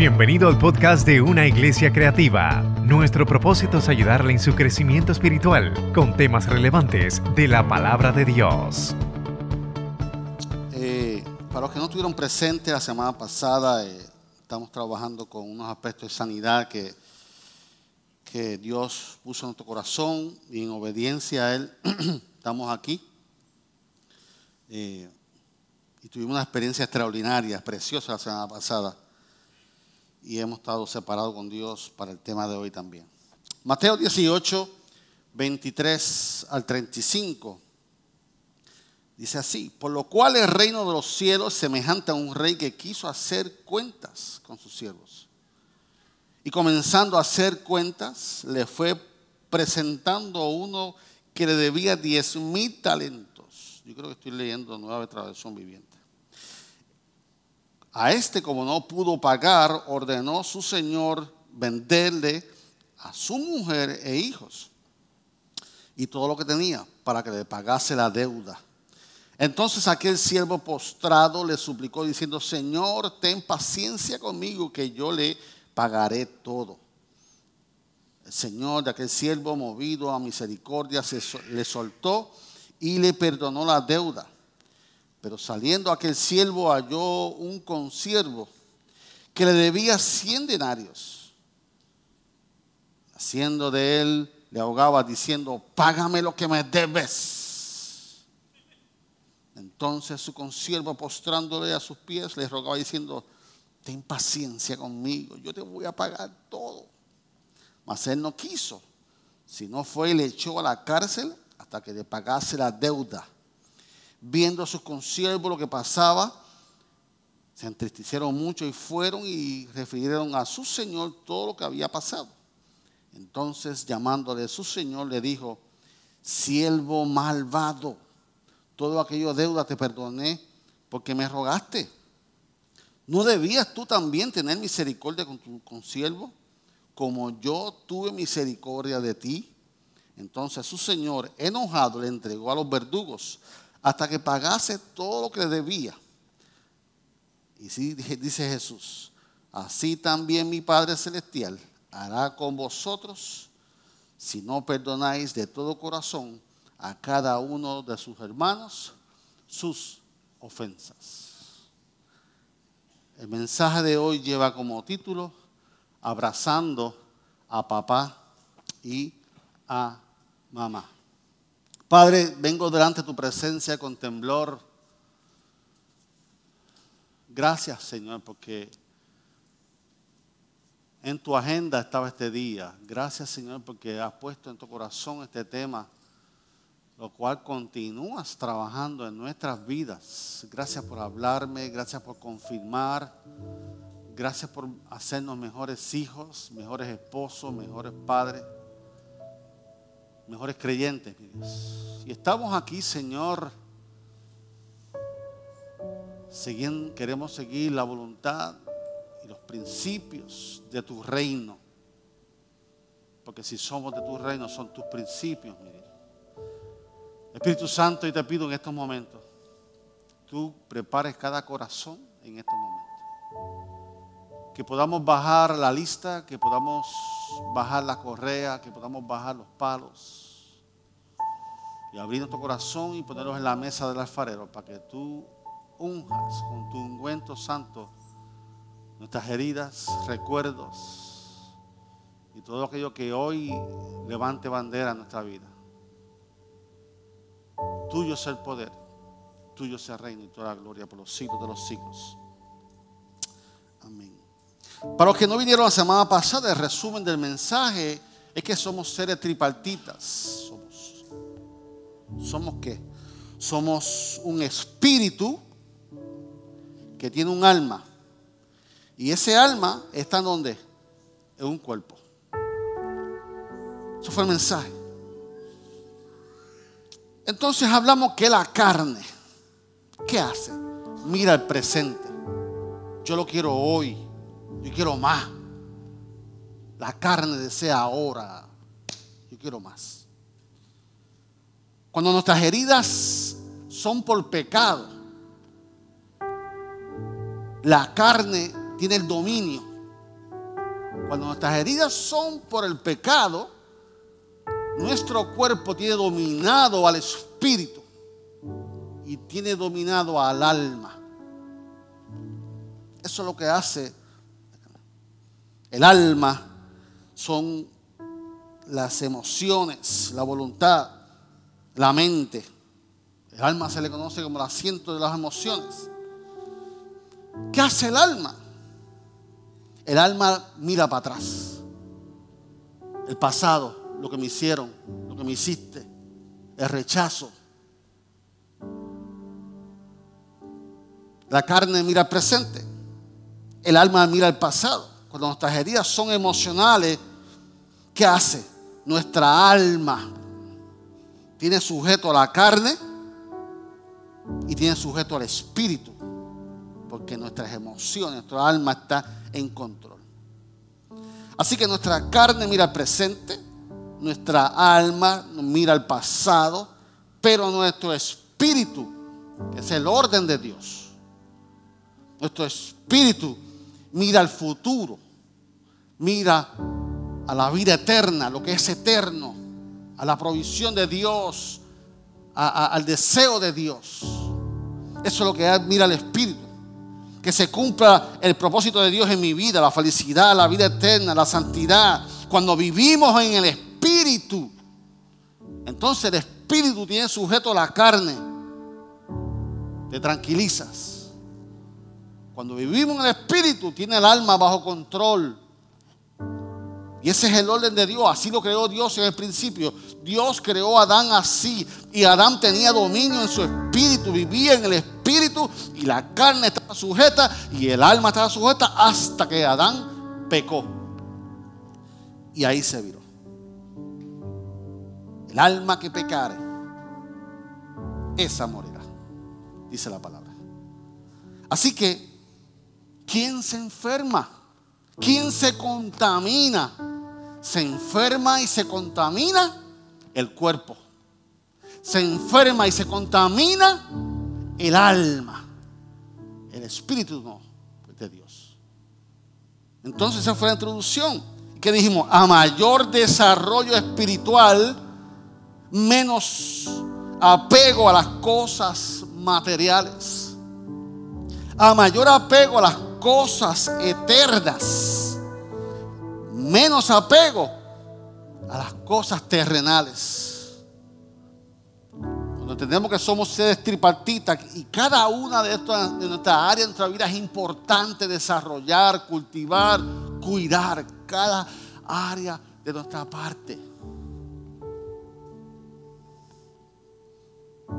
Bienvenido al podcast de Una Iglesia Creativa. Nuestro propósito es ayudarle en su crecimiento espiritual con temas relevantes de la palabra de Dios. Eh, para los que no estuvieron presentes la semana pasada, eh, estamos trabajando con unos aspectos de sanidad que, que Dios puso en nuestro corazón y en obediencia a Él estamos aquí. Eh, y tuvimos una experiencia extraordinaria, preciosa la semana pasada y hemos estado separados con Dios para el tema de hoy también. Mateo 18, 23 al 35. Dice así, por lo cual el reino de los cielos es semejante a un rey que quiso hacer cuentas con sus siervos. Y comenzando a hacer cuentas, le fue presentando uno que le debía diez mil talentos. Yo creo que estoy leyendo nueva traducción viviente. A este, como no pudo pagar, ordenó su señor venderle a su mujer e hijos y todo lo que tenía para que le pagase la deuda. Entonces aquel siervo postrado le suplicó diciendo, Señor, ten paciencia conmigo que yo le pagaré todo. El Señor de aquel siervo, movido a misericordia, se, le soltó y le perdonó la deuda. Pero saliendo aquel siervo halló un consiervo que le debía cien denarios. Haciendo de él, le ahogaba diciendo, págame lo que me debes. Entonces su consiervo postrándole a sus pies le rogaba diciendo, ten paciencia conmigo, yo te voy a pagar todo. Mas él no quiso, sino fue y le echó a la cárcel hasta que le pagase la deuda viendo a sus consiervos lo que pasaba, se entristecieron mucho y fueron y refirieron a su señor todo lo que había pasado. Entonces, llamándole a su señor, le dijo, siervo malvado, todo aquello deuda te perdoné porque me rogaste. ¿No debías tú también tener misericordia con tu consiervo, como yo tuve misericordia de ti? Entonces su señor, enojado, le entregó a los verdugos hasta que pagase todo lo que debía. Y sí, dice Jesús, así también mi Padre Celestial hará con vosotros si no perdonáis de todo corazón a cada uno de sus hermanos sus ofensas. El mensaje de hoy lleva como título Abrazando a papá y a mamá. Padre, vengo delante de tu presencia con temblor. Gracias, Señor, porque en tu agenda estaba este día. Gracias, Señor, porque has puesto en tu corazón este tema, lo cual continúas trabajando en nuestras vidas. Gracias por hablarme, gracias por confirmar. Gracias por hacernos mejores hijos, mejores esposos, mejores padres mejores creyentes, mi Dios. Y estamos aquí, Señor, queremos seguir la voluntad y los principios de tu reino. Porque si somos de tu reino, son tus principios, mi Dios. Espíritu Santo, y te pido en estos momentos, tú prepares cada corazón en estos momentos. Que podamos bajar la lista, que podamos bajar la correa, que podamos bajar los palos y abrir nuestro corazón y ponerlos en la mesa del alfarero para que tú unjas con tu ungüento santo nuestras heridas, recuerdos y todo aquello que hoy levante bandera en nuestra vida. Tuyo es el poder, tuyo es el reino y toda la gloria por los siglos de los siglos. Amén. Para los que no vinieron la semana pasada, el resumen del mensaje es que somos seres tripartitas. Somos, ¿somos qué? Somos un espíritu que tiene un alma. Y ese alma está en donde? En un cuerpo. Eso fue el mensaje. Entonces hablamos que la carne, ¿qué hace? Mira el presente. Yo lo quiero hoy. Yo quiero más. La carne desea ahora. Yo quiero más. Cuando nuestras heridas son por pecado, la carne tiene el dominio Cuando nuestras heridas son por el pecado, nuestro cuerpo tiene dominado al espíritu y tiene dominado al alma. Eso es lo que hace el alma, son las emociones, la voluntad, la mente. El alma se le conoce como el asiento de las emociones. ¿Qué hace el alma? El alma mira para atrás. El pasado, lo que me hicieron, lo que me hiciste, el rechazo. La carne mira al presente. El alma mira al pasado. Cuando nuestras heridas son emocionales, ¿qué hace? Nuestra alma tiene sujeto a la carne y tiene sujeto al espíritu. Porque nuestras emociones, nuestra alma está en control. Así que nuestra carne mira al presente, nuestra alma mira al pasado, pero nuestro espíritu, que es el orden de Dios, nuestro espíritu mira al futuro, mira a la vida eterna, lo que es eterno, a la provisión de Dios, al deseo de Dios. Eso es lo que mira el espíritu que se cumpla el propósito de Dios en mi vida, la felicidad, la vida eterna, la santidad. Cuando vivimos en el Espíritu, entonces el Espíritu tiene sujeto a la carne. Te tranquilizas. Cuando vivimos en el Espíritu, tiene el alma bajo control. Y ese es el orden de Dios. Así lo creó Dios en el principio. Dios creó a Adán así. Y Adán tenía dominio en su espíritu. Vivía en el espíritu. Y la carne estaba sujeta. Y el alma estaba sujeta. Hasta que Adán pecó. Y ahí se viró. El alma que pecare. Esa morirá. Dice la palabra. Así que, ¿quién se enferma? ¿Quién se contamina? Se enferma y se contamina el cuerpo. Se enferma y se contamina el alma. El espíritu no, de Dios. Entonces esa fue la introducción. ¿Qué dijimos? A mayor desarrollo espiritual, menos apego a las cosas materiales. A mayor apego a las cosas eternas, menos apego a las cosas terrenales. Cuando entendemos que somos seres tripartitas y cada una de, estas, de nuestras áreas de nuestra vida es importante desarrollar, cultivar, cuidar cada área de nuestra parte.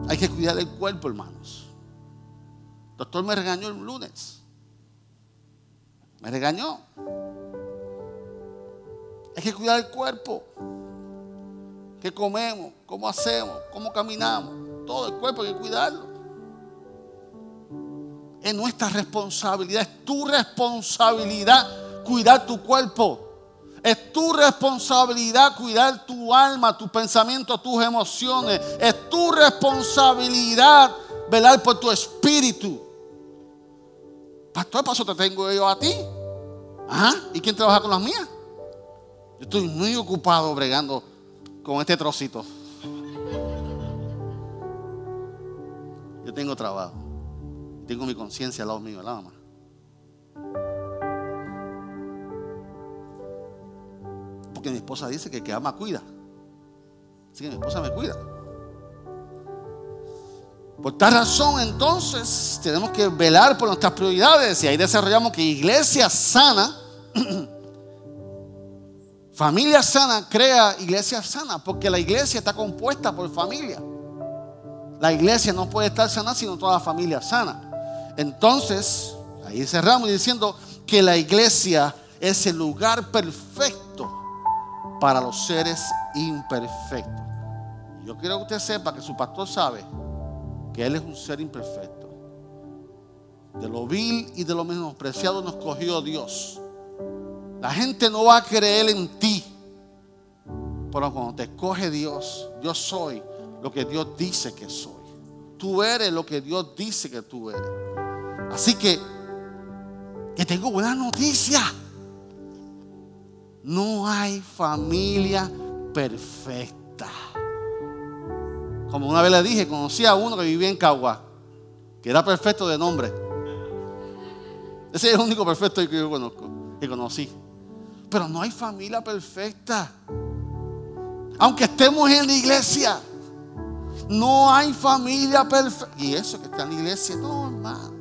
Hay que cuidar el cuerpo, hermanos. El doctor me regañó el lunes. Me regañó. Hay que cuidar el cuerpo. ¿Qué comemos? ¿Cómo hacemos? ¿Cómo caminamos? Todo el cuerpo hay que cuidarlo. Es nuestra responsabilidad, es tu responsabilidad cuidar tu cuerpo. Es tu responsabilidad cuidar tu alma, tu pensamiento, tus emociones. Es tu responsabilidad velar por tu espíritu. Pastor, paso te tengo yo a ti. Ajá. ¿Y quién trabaja con las mías? Yo estoy muy ocupado bregando con este trocito. Yo tengo trabajo. Tengo mi conciencia al lado mío, la mamá. Porque mi esposa dice que el que ama cuida. Así que mi esposa me cuida. Por tal razón, entonces, tenemos que velar por nuestras prioridades y ahí desarrollamos que iglesia sana, familia sana, crea iglesia sana, porque la iglesia está compuesta por familia. La iglesia no puede estar sana sino toda la familia sana. Entonces, ahí cerramos diciendo que la iglesia es el lugar perfecto para los seres imperfectos. Yo quiero que usted sepa que su pastor sabe que Él es un ser imperfecto. De lo vil y de lo menospreciado nos cogió Dios. La gente no va a creer en ti. Pero cuando te escoge Dios, yo soy lo que Dios dice que soy. Tú eres lo que Dios dice que tú eres. Así que, que tengo buena noticia. No hay familia perfecta. Como una vez le dije, conocí a uno que vivía en Cagua, que era perfecto de nombre. Ese es el único perfecto que yo conozco, que conocí. Pero no hay familia perfecta. Aunque estemos en la iglesia, no hay familia perfecta. Y eso que está en la iglesia, no, hermano.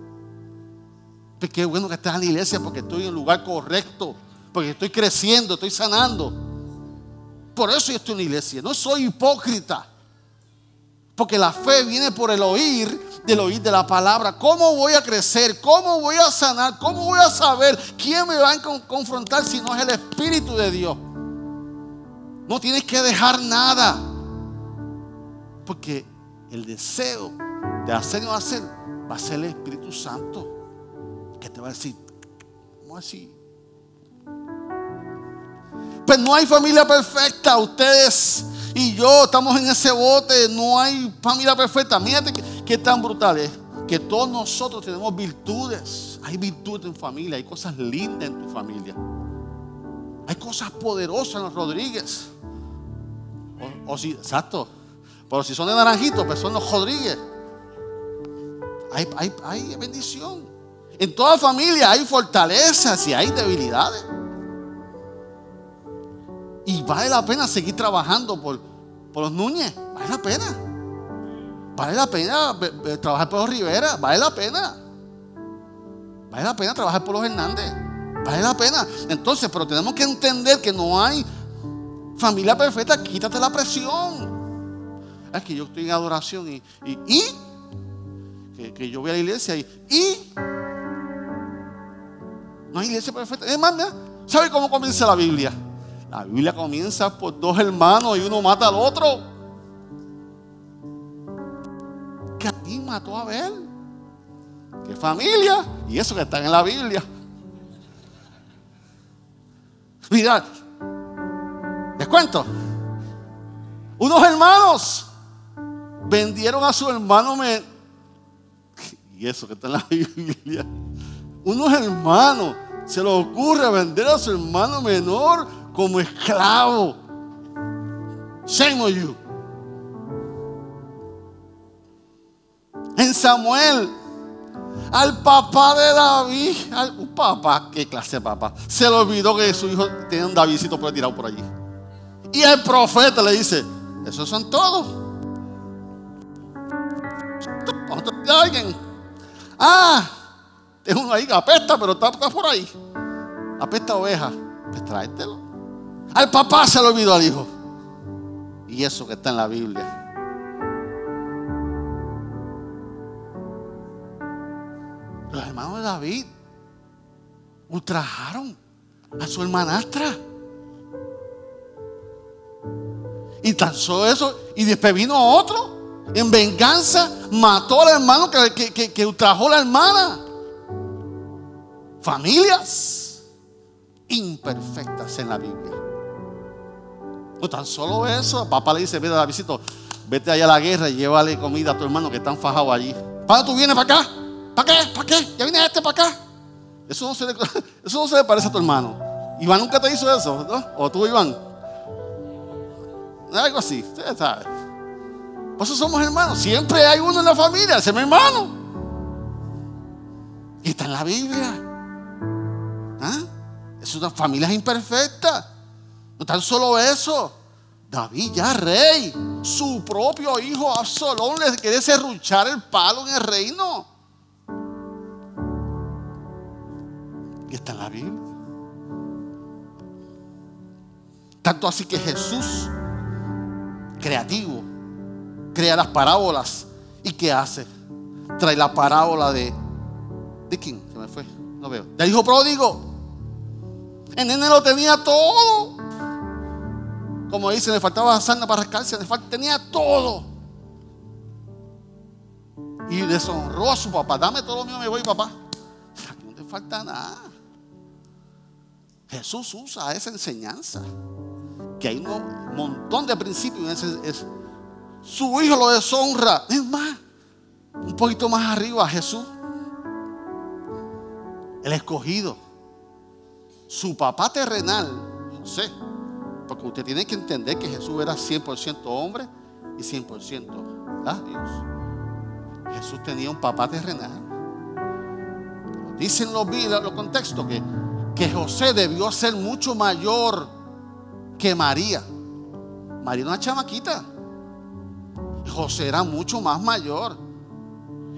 Pues qué bueno que estás en la iglesia porque estoy en el lugar correcto, porque estoy creciendo, estoy sanando. Por eso yo estoy en la iglesia. No soy hipócrita. Porque la fe viene por el oír del oír de la palabra. ¿Cómo voy a crecer? ¿Cómo voy a sanar? ¿Cómo voy a saber quién me va a confrontar si no es el Espíritu de Dios? No tienes que dejar nada. Porque el deseo de hacer no hacer va a ser el Espíritu Santo. Que te va a decir, ¿cómo así? Pues no hay familia perfecta. Ustedes y yo estamos en ese bote. No hay familia perfecta. Mírate que, tan brutal es. Que todos nosotros tenemos virtudes. Hay virtudes en familia. Hay cosas lindas en tu familia. Hay cosas poderosas en los Rodríguez. O, si, exacto. Pero si son de naranjito, pues son los Rodríguez. Hay, hay bendición. En toda familia hay fortalezas y hay debilidades. Y vale la pena seguir trabajando por, por los Núñez. Vale la pena. Vale la pena trabajar por los Rivera. Vale la pena. Vale la pena trabajar por los Hernández. Vale la pena. Entonces, pero tenemos que entender que no hay familia perfecta. Quítate la presión. Es que yo estoy en adoración y, y, que, yo voy a la iglesia y, y no hay iglesia perfecta. Es más, ¿sabe cómo comienza la Biblia? La Biblia comienza por dos hermanos y uno mata al otro. ¿Quién mató a Abel? ¿Qué familia? Y eso que están en la Biblia. Mira, les cuento. Unos hermanos vendieron a su hermano. Y eso que está en la Biblia. Unos hermanos se les ocurre vender a su hermano menor como esclavo. Shame on you. En Samuel, al papá de David, un papá, qué clase de papá, se le olvidó que su hijo tenía un Davidcito por tirado por allí. Y el profeta le dice, esos son todos. alguien. Ah, es uno ahí que apesta, pero está, por ahí. Apesta oveja. Pues tráetelo. Al papá se lo olvidó al hijo. Y eso que está en la Biblia. Los hermanos de David ultrajaron a su hermanastra. Y tan solo eso. Y después vino otro. En venganza mató al hermano que, que, que ultrajó a la hermana. Familias imperfectas en la Biblia. No tan solo eso. Papá le dice, vete a la visita, vete allá a la guerra y llévale comida a tu hermano que están fajados allí. ¿Para tú vienes para acá? ¿Para qué? ¿Para qué? ¿Ya viene este para acá? Eso no, se le, eso no se le parece a tu hermano. Iván nunca te hizo eso, ¿no? ¿O tú, Iván? Algo así, ustedes saben. Por eso somos hermanos. Siempre hay uno en la familia, ese es mi hermano. Y está en la Biblia. ¿Ah? Es una familia imperfecta. No tan solo eso. David ya rey. Su propio hijo Absalón le quiere serruchar el palo en el reino. Y está en la Biblia. Tanto así que Jesús, creativo, crea las parábolas. ¿Y qué hace? Trae la parábola de... ¿De quién? Se me fue. No veo. Del hijo pródigo. El nene lo tenía todo. Como dice, le faltaba sana para rascarse, tenía todo. Y deshonró a su papá. Dame todo lo mío, me voy, papá. No te falta nada. Jesús usa esa enseñanza. Que hay un montón de principios. Su hijo lo deshonra. Es más, un poquito más arriba, Jesús. El escogido su papá terrenal, José. Porque usted tiene que entender que Jesús era 100% hombre y 100% Dios. Jesús tenía un papá terrenal. Dicen los, los contextos que, que José debió ser mucho mayor que María. María era una chamaquita. José era mucho más mayor.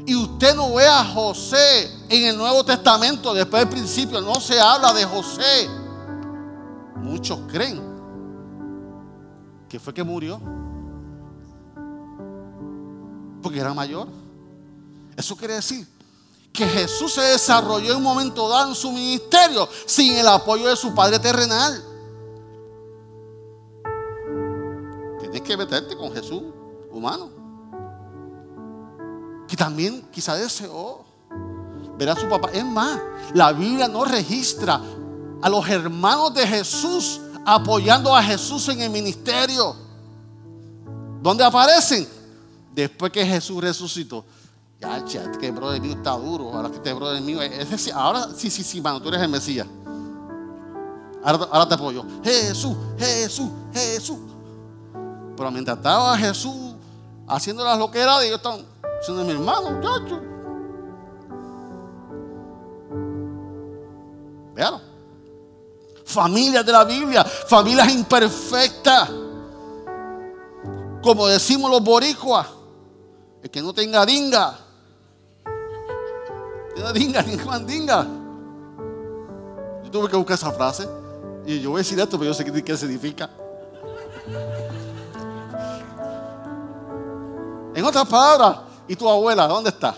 Y usted no ve a José en el Nuevo Testamento, después del principio, no se habla de José. Muchos creen que fue que murió. Porque era mayor. Eso quiere decir que Jesús se desarrolló en un momento dado en su ministerio sin el apoyo de su Padre terrenal. Tienes que meterte con Jesús humano. Que también quizá deseó ver a su papá. Es más, la Biblia no registra a los hermanos de Jesús apoyando a Jesús en el ministerio. ¿Dónde aparecen? Después que Jesús resucitó. Ya, ya, que el brother mío está duro. Ahora que este brother mío, ahora sí, sí, sí, mano, tú eres el Mesías. Ahora, te apoyo. Jesús, Jesús, Jesús. Pero mientras estaba Jesús haciendo las loqueras de ellos estaban siendo mi hermano, muchachos. Vean. Familias de la Biblia, familias imperfectas. Como decimos los boricuas, el que no tenga dinga, tenga dinga, ni mandinga. Yo tuve que buscar esa frase y yo voy a decir esto, pero yo sé qué significa. En otras palabras, ¿y tu abuela dónde está?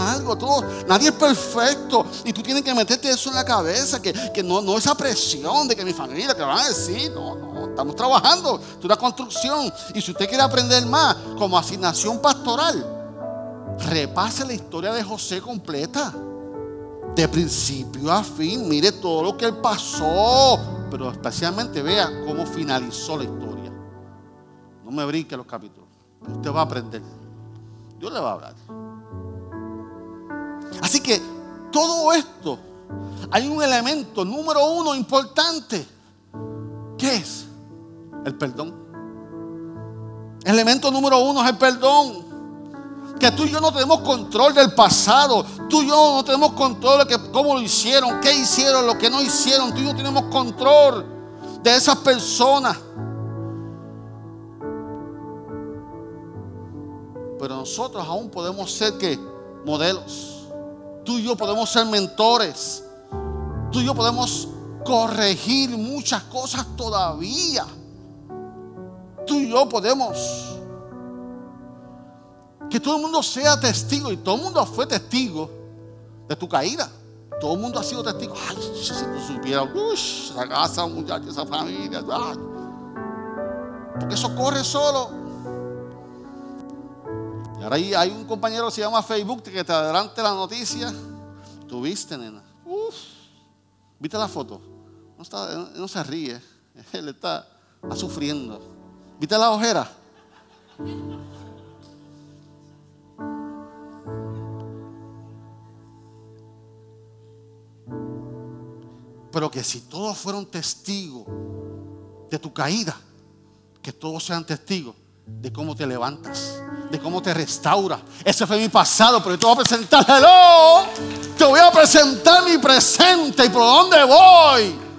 Algo, todos, nadie es perfecto. Y tú tienes que meterte eso en la cabeza, que, no, no esa presión de que mi familia, que van a decir, no, no, estamos trabajando, es una construcción. Y si usted quiere aprender más como asignación pastoral, repase la historia de José completa. De principio a fin, mire todo lo que él pasó pero especialmente vea cómo finalizó la historia. No me brinque los capítulos. Usted va a aprender. Dios le va a hablar. Así que todo esto, hay un elemento número uno importante. ¿Qué es? El perdón. El elemento número uno es el perdón que tú y yo no tenemos control del pasado, tú y yo no tenemos control de cómo lo hicieron, qué hicieron, lo que no hicieron, tú y yo tenemos control de esas personas. Pero nosotros aún podemos ser que modelos. Tú y yo podemos ser mentores. Tú y yo podemos corregir muchas cosas todavía. Tú y yo podemos que todo el mundo sea testigo. Y todo el mundo fue testigo de tu caída. Todo el mundo ha sido testigo. Ay, si tú supieras, esa casa, muchacho, esa familia. Porque eso corre solo. Y ahora hay, un compañero que se llama Facebook que te adelante la noticia. Tuviste, nena. Uf. ¿Viste la foto? No, se ríe. Él está, está sufriendo. ¿Viste la ojera? Pero que si todos fueron testigos de tu caída, que todos sean testigos de cómo te levantas, de cómo te restaura. Ese fue mi pasado, pero yo te voy a presentar, hello, te voy a presentar mi presente y por dónde voy.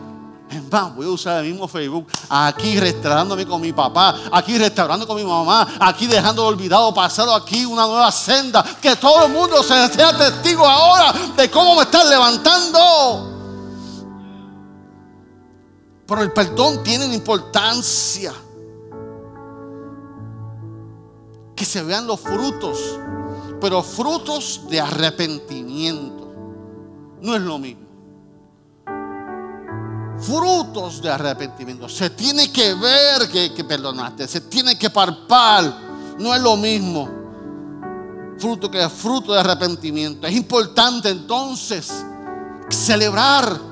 Es más, voy a usar el mismo Facebook. Aquí restaurándome con mi papá. Aquí restaurando con mi mamá. Aquí dejando olvidado pasado. Aquí una nueva senda. Que todo el mundo se sea testigo ahora de cómo me están levantando. Pero el perdón tiene importancia. Que se vean los frutos, pero frutos de arrepentimiento. No es lo mismo. Frutos de arrepentimiento. Se tiene que ver que, que perdonaste. Se tiene que parpar. No es lo mismo. Fruto que es fruto de arrepentimiento. Es importante entonces celebrar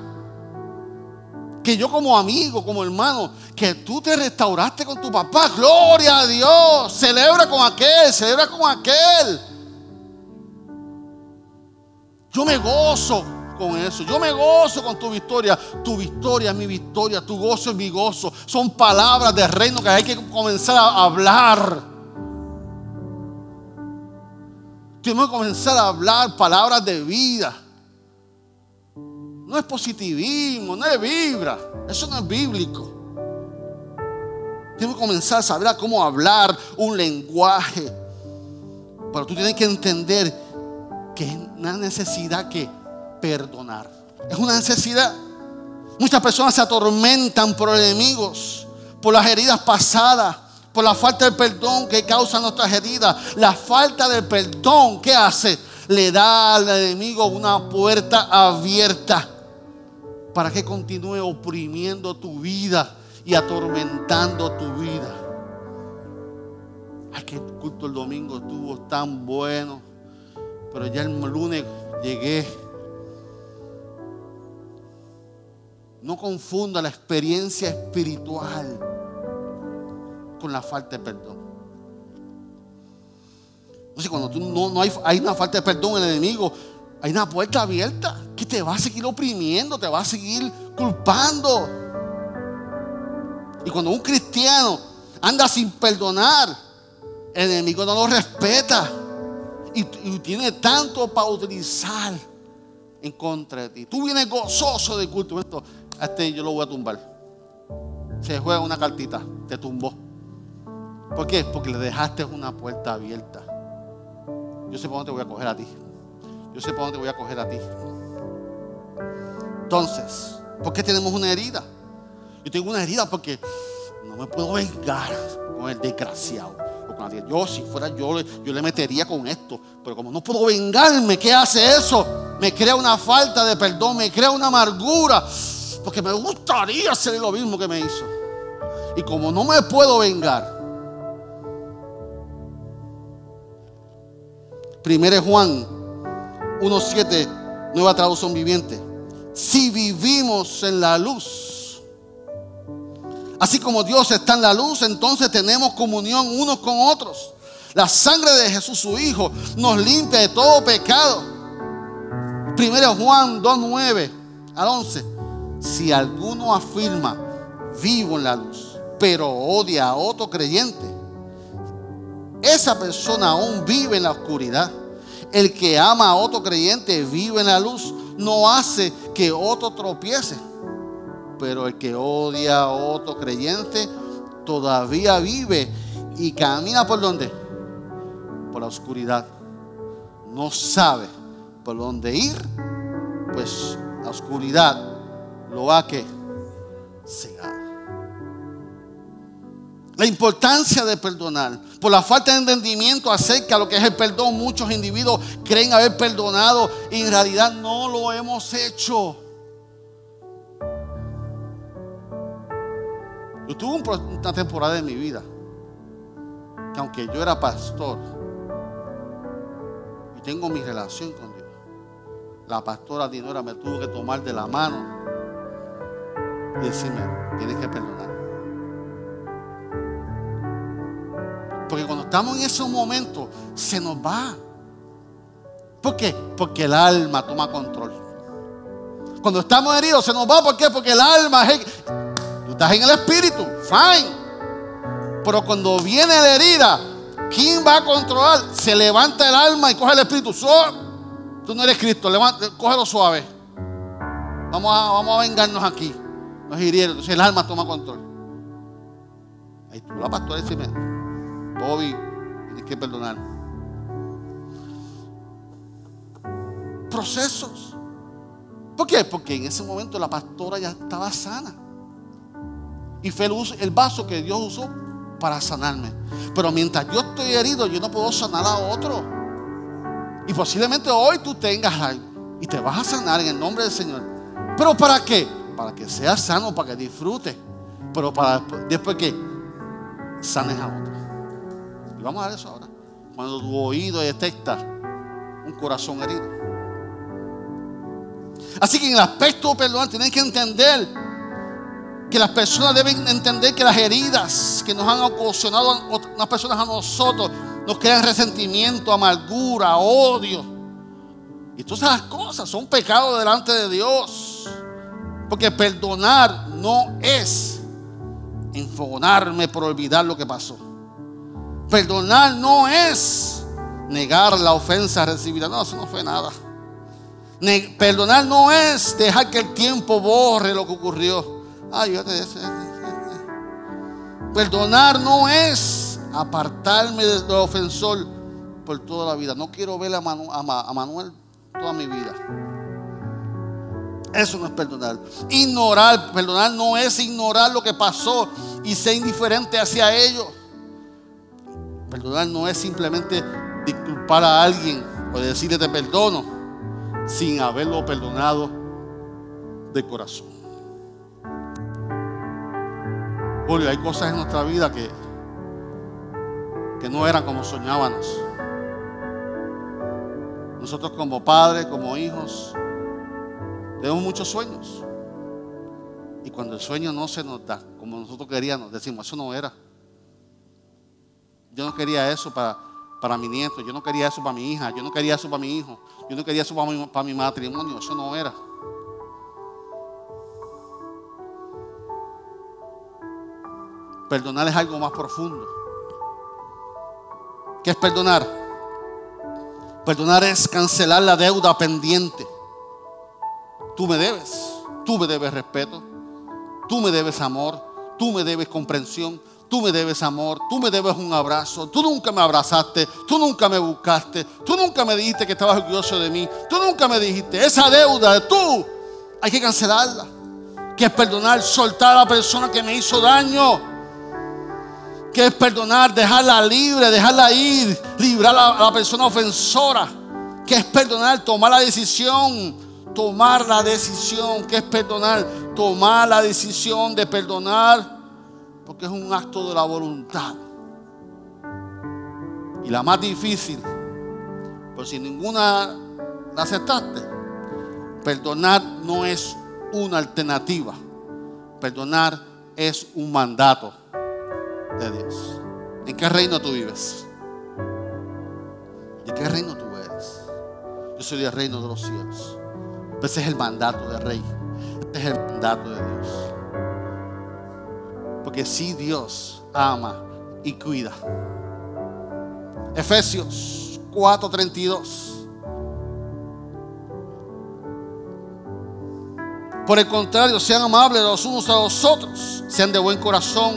que yo como amigo, como hermano, que tú te restauraste con tu papá. Gloria a Dios. Celebra con aquel, celebra con aquel. Yo me gozo con eso. Yo me gozo con tu victoria. Tu victoria es mi victoria. Tu gozo es mi gozo. Son palabras de reino que hay que comenzar a hablar. Tenemos que comenzar a hablar palabras de vida. No es positivismo, no es vibra. Eso no es bíblico. Tenemos que comenzar a saber cómo hablar un lenguaje. Pero tú tienes que entender que es una necesidad que perdonar. Es una necesidad. Muchas personas se atormentan por enemigos, por las heridas pasadas, por la falta de perdón que causan nuestras heridas. La falta de perdón, ¿qué hace? Le da al enemigo una puerta abierta para que continúe oprimiendo tu vida y atormentando tu vida. Ay, que culto el domingo estuvo tan bueno, pero ya el lunes llegué. No confunda la experiencia espiritual con la falta de perdón. Entonces, cuando tú no, no hay, hay una falta de perdón en el enemigo, hay una puerta abierta que te va a seguir oprimiendo, te va a seguir culpando. Y cuando un cristiano anda sin perdonar, el enemigo no lo respeta. Y, tiene tanto para utilizar en contra de ti. Tú vienes gozoso de culto. este yo lo voy a tumbar. Se juega una cartita, te tumbó. ¿Por qué? Porque le dejaste una puerta abierta. Yo sé por dónde te voy a coger a ti. Yo sé por dónde voy a coger a ti. Entonces, ¿por qué tenemos una herida? Yo tengo una herida porque no me puedo vengar con el desgraciado. Yo, si fuera yo, yo le metería con esto. Pero como no puedo vengarme, ¿qué hace eso? Me crea una falta de perdón, me crea una amargura. Porque me gustaría hacer lo mismo que me hizo. Y como no me puedo vengar, Primero Juan 1.7, nueva traducción viviente. Si vivimos en la luz, así como Dios está en la luz, entonces tenemos comunión unos con otros. La sangre de Jesús, su Hijo, nos limpia de todo pecado. Primero Juan 2.9 al 11. Si alguno afirma, vivo en la luz, pero odia a otro creyente, esa persona aún vive en la oscuridad. El que ama a otro creyente vive en la luz. No hace que otro tropiece. Pero el que odia a otro creyente todavía vive y camina por donde? Por la oscuridad. No sabe por dónde ir. Pues la oscuridad lo va a que cegar. La importancia de perdonar. Por la falta de entendimiento acerca de lo que es el perdón, muchos individuos creen haber perdonado y en realidad no lo hemos hecho. Yo tuve una temporada en mi vida que aunque yo era pastor y tengo mi relación con Dios, la pastora Dinora me tuvo que tomar de la mano y decirme, tienes que perdonar. Porque cuando estamos en ese momento, se nos va. ¿Por qué? Porque el alma toma control. Cuando estamos heridos, se nos va. ¿Por qué? Porque el alma es. Tú estás en el espíritu, fine. Pero cuando viene la herida, ¿quién va a controlar? Se levanta el alma y coge el espíritu. tú no eres Cristo, cógelo suave. Vamos a, vengarnos aquí. Nos hirieron. Entonces el alma toma control. Ahí tú, la pastora, dice, Bobby, tienes que perdonar. Procesos. ¿Por qué? Porque en ese momento la pastora ya estaba sana. Y fue el, vaso que Dios usó para sanarme. Pero mientras yo estoy herido, yo no puedo sanar a otro. Y posiblemente hoy tú tengas algo. Y te vas a sanar en el nombre del Señor. ¿Pero para qué? Para que seas sano, para que disfrutes. Pero para después que sanes a otro. Y vamos a ver eso ahora. Cuando tu oído detecta un corazón herido. Así que en el aspecto perdón tienen que entender que las personas deben entender que las heridas que nos han ocasionado unas personas a nosotros nos crean resentimiento, amargura, odio. Y todas esas cosas son pecados delante de Dios. Porque perdonar no es enfogonarme por olvidar lo que pasó. Perdonar no es negar la ofensa recibida. No, eso no fue nada. Perdonar no es dejar que el tiempo borre lo que ocurrió. Ay, yo te Perdonar no es apartarme del ofensor por toda la vida. No quiero ver a, a Manuel toda mi vida. Eso no es perdonar. Ignorar, perdonar no es ignorar lo que pasó y ser indiferente hacia ello. Perdonar no es simplemente disculpar a alguien o decirle te perdono sin haberlo perdonado de corazón. Julio, hay cosas en nuestra vida que, que no eran como soñábamos. Nosotros como padres, como hijos, tenemos muchos sueños. Y cuando el sueño no se nos da como nosotros queríamos, decimos, eso no era. Yo no quería eso para, para mi nieto, yo no quería eso para mi hija, yo no quería eso para mi hijo, yo no quería eso para mi, para mi matrimonio, eso no era. Perdonar es algo más profundo. ¿Qué es perdonar? Perdonar es cancelar la deuda pendiente. Tú me debes, tú me debes respeto, tú me debes amor, tú me debes comprensión, tú me debes amor, tú me debes un abrazo, tú nunca me abrazaste, tú nunca me buscaste, tú nunca me dijiste que estabas orgulloso de mí, tú nunca me dijiste, esa deuda de tú hay que cancelarla, que es perdonar, soltar a la persona que me hizo daño, que es perdonar, dejarla libre, dejarla ir, librar a la persona ofensora, que es perdonar, tomar la decisión tomar la decisión, que es perdonar, tomar la decisión de perdonar, porque es un acto de la voluntad. Y la más difícil, por si ninguna la aceptaste, perdonar no es una alternativa, perdonar es un mandato de Dios. ¿En qué reino tú vives? ¿De qué reino tú eres? Yo soy del reino de los cielos. Ese es el mandato del rey. Ese es el mandato de Dios. Porque si Dios ama y cuida. Efesios 4:32. Por el contrario, sean amables los unos a los otros, sean de buen corazón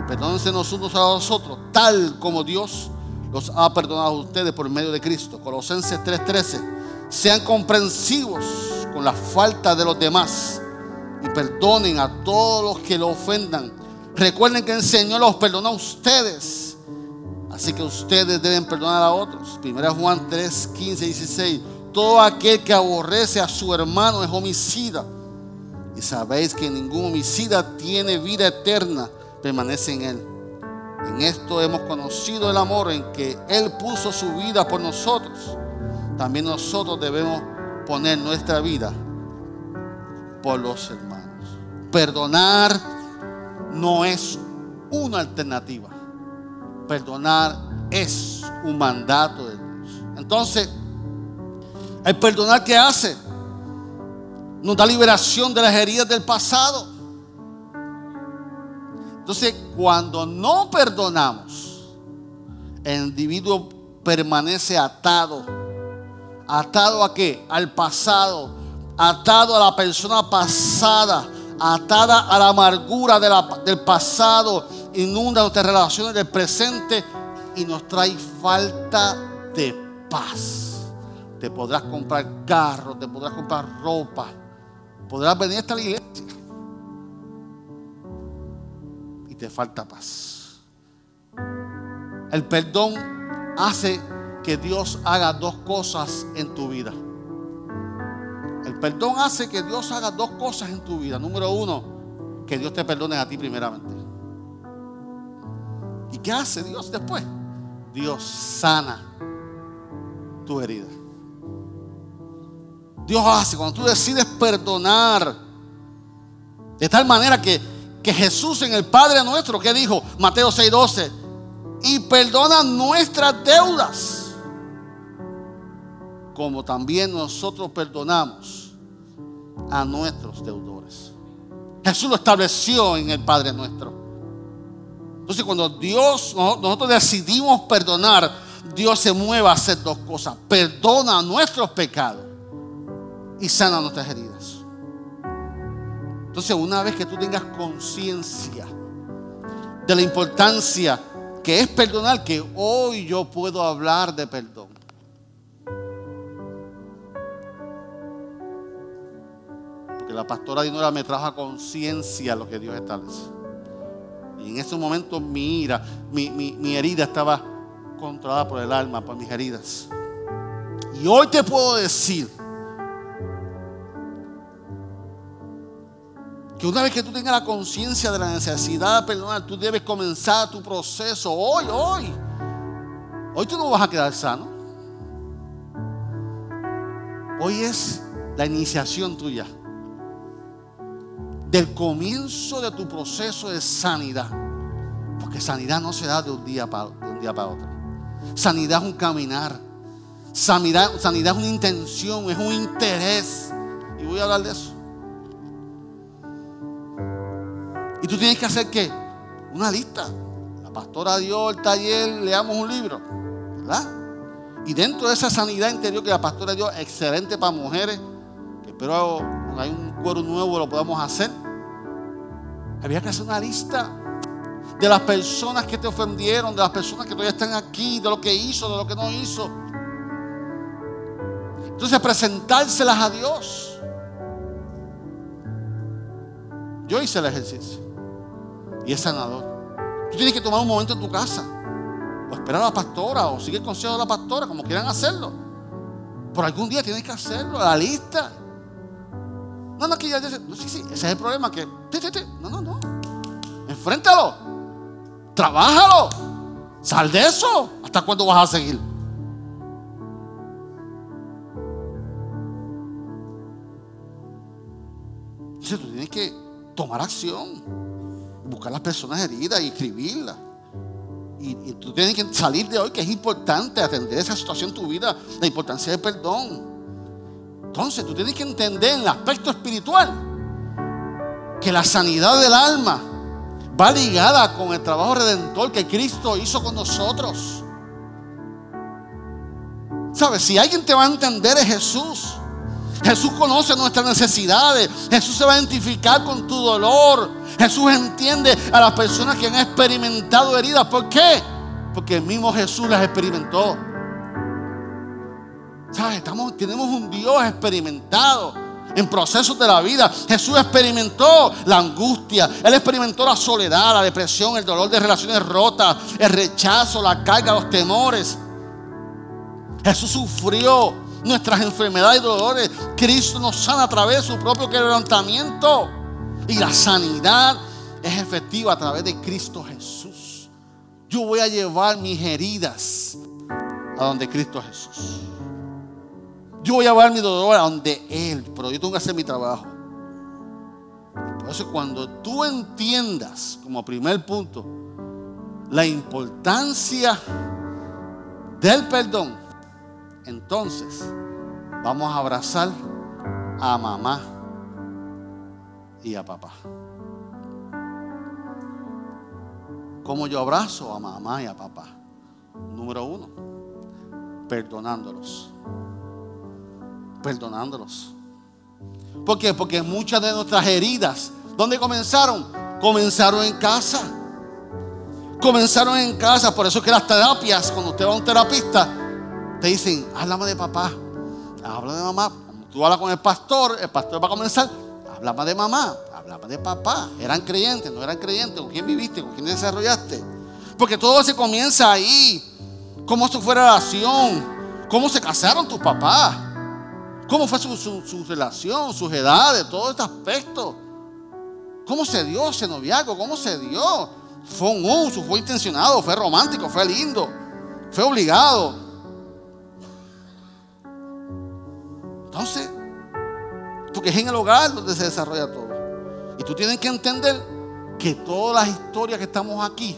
y perdónense los unos a los otros, tal como Dios los ha perdonado a ustedes por medio de Cristo. Colosenses 3:13 sean comprensivos con la falta de los demás perdonen a todos los que lo ofendan. Recuerden que el Señor los perdona a ustedes. Así que ustedes deben perdonar a otros. Primera Juan 3, 15 y 16. Todo aquel que aborrece a su hermano es homicida. Y sabéis que ningún homicida tiene vida eterna, permanece en él. En esto hemos conocido el amor en que Él puso su vida por nosotros también nosotros debemos poner nuestra vida por los hermanos. Perdonar no es una alternativa. Perdonar es un mandato de Dios. Entonces, el perdonar que hace nos da liberación de las heridas del pasado. Entonces, cuando no perdonamos, el individuo permanece atado ¿Atado a qué? Al pasado. Atado a la persona pasada. Atada a la amargura del pasado. Inunda nuestras relaciones del presente y nos trae falta de paz. Te podrás comprar carro, te podrás comprar ropa. Podrás venir hasta la iglesia. Y te falta paz. El perdón hace que Dios haga dos cosas en tu vida. El perdón hace que Dios haga dos cosas en tu vida. Número uno, que Dios te perdone a ti primeramente. ¿Y qué hace Dios después? Dios sana tu herida. Dios hace cuando tú decides perdonar. De tal manera que, que Jesús en el Padre nuestro, que dijo Mateo 6:12, y perdona nuestras deudas como también nosotros perdonamos a nuestros deudores. Jesús lo estableció en el Padre nuestro. Entonces cuando Dios, nosotros decidimos perdonar, Dios se mueve a hacer dos cosas. Perdona nuestros pecados y sana nuestras heridas. Entonces una vez que tú tengas conciencia de la importancia que es perdonar, que hoy yo puedo hablar de perdón. Porque la pastora Dinora me trajo a conciencia lo que Dios establece. Y en ese momento mi ira, mi, mi herida estaba controlada por el alma, por mis heridas. Y hoy te puedo decir Que una vez que tú tengas la conciencia de la necesidad de perdonar, tú debes comenzar tu proceso hoy, hoy. Hoy tú no vas a quedar sano. Hoy es la iniciación tuya del comienzo de tu proceso de sanidad. Porque sanidad no se da de un día para, otro. Sanidad es un caminar. Sanidad, es una intención, es un interés. Y voy a hablar de eso. Y tú tienes que hacer qué? Una lista. La pastora dio el taller, leamos un libro, ¿verdad? Y dentro de esa sanidad interior que la pastora dio, excelente para mujeres, que espero hay un cuero nuevo lo podamos hacer. Había que hacer una lista de las personas que te ofendieron, de las personas que todavía están aquí, de lo que hizo, de lo que no hizo. Entonces presentárselas a Dios. Yo hice el ejercicio y es sanador. Tú tienes que tomar un momento en tu casa, o esperar a la pastora, o seguir el consejo de la pastora, como quieran hacerlo. Por algún día tienes que hacerlo, la lista. No, no, que ya, no, sí, sí, ese es el problema, que, no, no, no. Enfréntalo, trabájalo, sal de eso. ¿Hasta cuándo vas a seguir? Entonces tú tienes que tomar acción buscar las personas heridas y escribirlas. Y, tú tienes que salir de hoy, que es importante atender esa situación en tu vida, la importancia del perdón. Entonces, tú tienes que entender en el aspecto espiritual que la sanidad del alma va ligada con el trabajo redentor que Cristo hizo con nosotros. ¿Sabes? Si alguien te va a entender es Jesús. Jesús conoce nuestras necesidades. Jesús se va a identificar con tu dolor. Jesús entiende a las personas que han experimentado heridas. ¿Por qué? Porque el mismo Jesús las experimentó. ¿Sabes? Tenemos un Dios experimentado en procesos de la vida. Jesús experimentó la angustia, Él experimentó la soledad, la depresión, el dolor de relaciones rotas, el rechazo, la carga, los temores. Jesús sufrió nuestras enfermedades y dolores. Cristo nos sana a través de su propio quebrantamiento. Y la sanidad es efectiva a través de Cristo Jesús. Yo voy a llevar mis heridas a donde Cristo Jesús. Yo voy a llevar mi dolor a donde Él, pero yo tengo que hacer mi trabajo. Por eso cuando tú entiendas, como primer punto, la importancia del perdón, entonces vamos a abrazar a mamá y a papá. ¿Cómo yo abrazo a mamá y a papá? Número uno, perdonándolos. Perdonándolos. ¿Por qué? Porque muchas de nuestras heridas, ¿dónde comenzaron? Comenzaron en casa. Comenzaron en casa. Por eso que las terapias, cuando usted va a un terapista, te dicen, háblame de papá, habla de mamá. tú hablas con el pastor, el pastor va a comenzar, hablaba de mamá, hablaba de papá. Eran creyentes, no eran creyentes, con quién viviste, con quién desarrollaste. Porque todo se comienza ahí. Cómo fue la relación, cómo se casaron tus papás, cómo fue su, relación, sus edades, todo este aspecto. ¿Cómo se dio ese noviazgo? ¿Cómo se dio? Fue un uso, fue intencionado, fue romántico, fue lindo, fue obligado. Entonces, porque es en el hogar donde se desarrolla todo. Y tú tienes que entender que todas las historias que estamos aquí,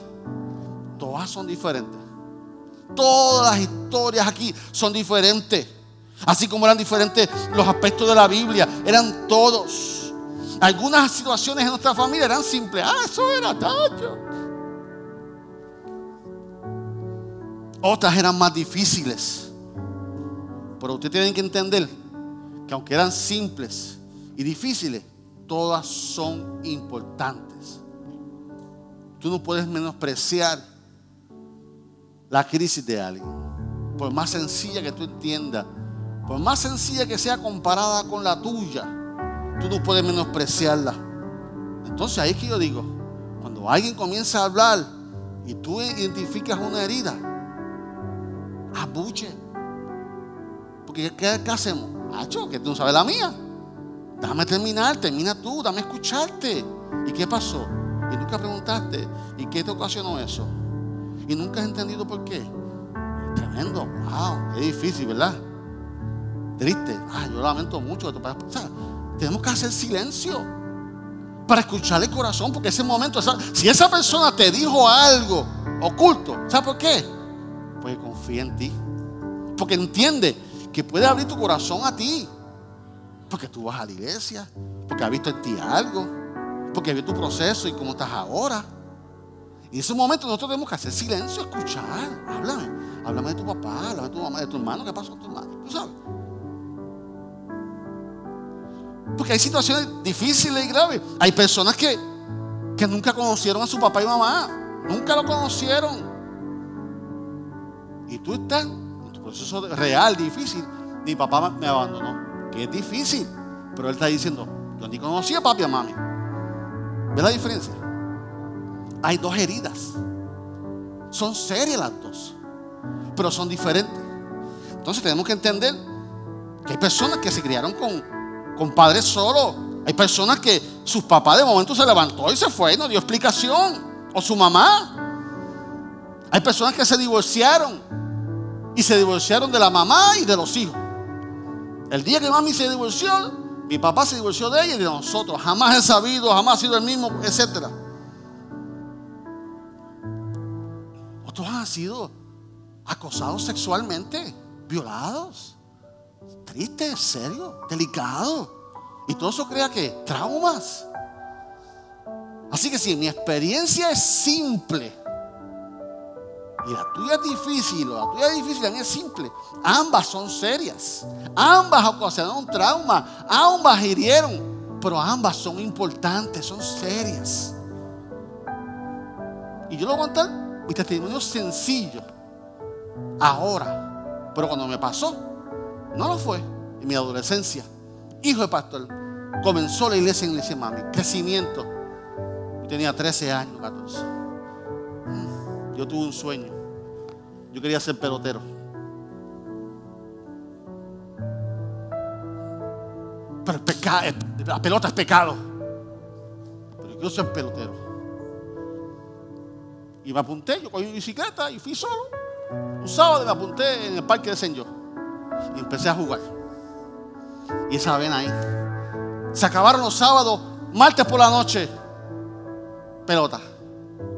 todas son diferentes. Todas las historias aquí son diferentes. Así como eran diferentes los aspectos de la Biblia, eran todos. Algunas situaciones en nuestra familia eran simples. Ah, eso era tacho. Otras eran más difíciles. Pero ustedes tienen que entender que aunque eran simples y difíciles, todas son importantes. Tú no puedes menospreciar la crisis de alguien. Por más sencilla que tú entiendas, por más sencilla que sea comparada con la tuya, tú no puedes menospreciarla. Entonces ahí es que yo digo, cuando alguien comienza a hablar y tú identificas una herida, abuche. Porque ¿qué, hacemos? Hacho, que tú no sabes la mía. Dame terminar, termina tú, dame escucharte. ¿Y qué pasó? Y nunca preguntaste, ¿y qué te ocasionó eso? Y nunca has entendido por qué. Tremendo, wow, es difícil, ¿verdad? Triste. Ah, yo lamento mucho. tenemos que hacer silencio para escuchar el corazón, porque ese momento, si esa persona te dijo algo oculto, ¿sabes por qué? Pues confía en ti. Porque entiende que puede abrir tu corazón a ti. Porque tú vas a la iglesia, porque ha visto en ti algo, porque vio tu proceso y cómo estás ahora. Y en ese momento nosotros tenemos que hacer silencio, escuchar. Háblame. Háblame de tu papá, háblame de tu mamá, de tu hermano. ¿Qué pasó con tu hermano? Tú sabes. Hay situaciones difíciles y graves. Hay personas que, que nunca conocieron a su papá y mamá. Nunca lo conocieron. Y tú estás en tu proceso real, difícil. Mi papá me abandonó. Que es difícil. Pero él está diciendo, yo ni conocía a papi y a mami. ¿Ves la diferencia? hay dos heridas. Son serias las dos, pero son diferentes. Entonces tenemos que entender que hay personas que se criaron con, con padres solos. Hay personas que sus papás de momento se levantó y se fue y no dio explicación. O su mamá. Hay personas que se divorciaron y se divorciaron de la mamá y de los hijos. El día que mami se divorció, mi papá se divorció de ella y de nosotros. Jamás he sabido, jamás ha sido el mismo, etcétera. Otros han sido acosados sexualmente, violados. Triste, serio, delicado. Y todo eso crea que traumas. Así que si mi experiencia es simple y la tuya es difícil o la tuya es difícil, la mía es simple, ambas son serias. Ambas ocasionaron trauma, ambas hirieron, pero ambas son importantes, son serias. Y yo lo voy a contar mi testimonio sencillo. Ahora. Pero cuando me pasó, no lo fue. En mi adolescencia, hijo de pastor, comenzó la iglesia en iglesia mami. Crecimiento. Yo tenía 13 años, 14. Mm, yo tuve un sueño. Yo quería ser pelotero. Pero el la pelota es pecado. Pero yo quiero ser pelotero. Y me apunté, yo cogí mi bicicleta y fui solo. Un sábado me apunté en el parque de Señor. Y empecé a jugar. Y esa ven ahí. Se acabaron los sábados, martes por la noche. Pelota.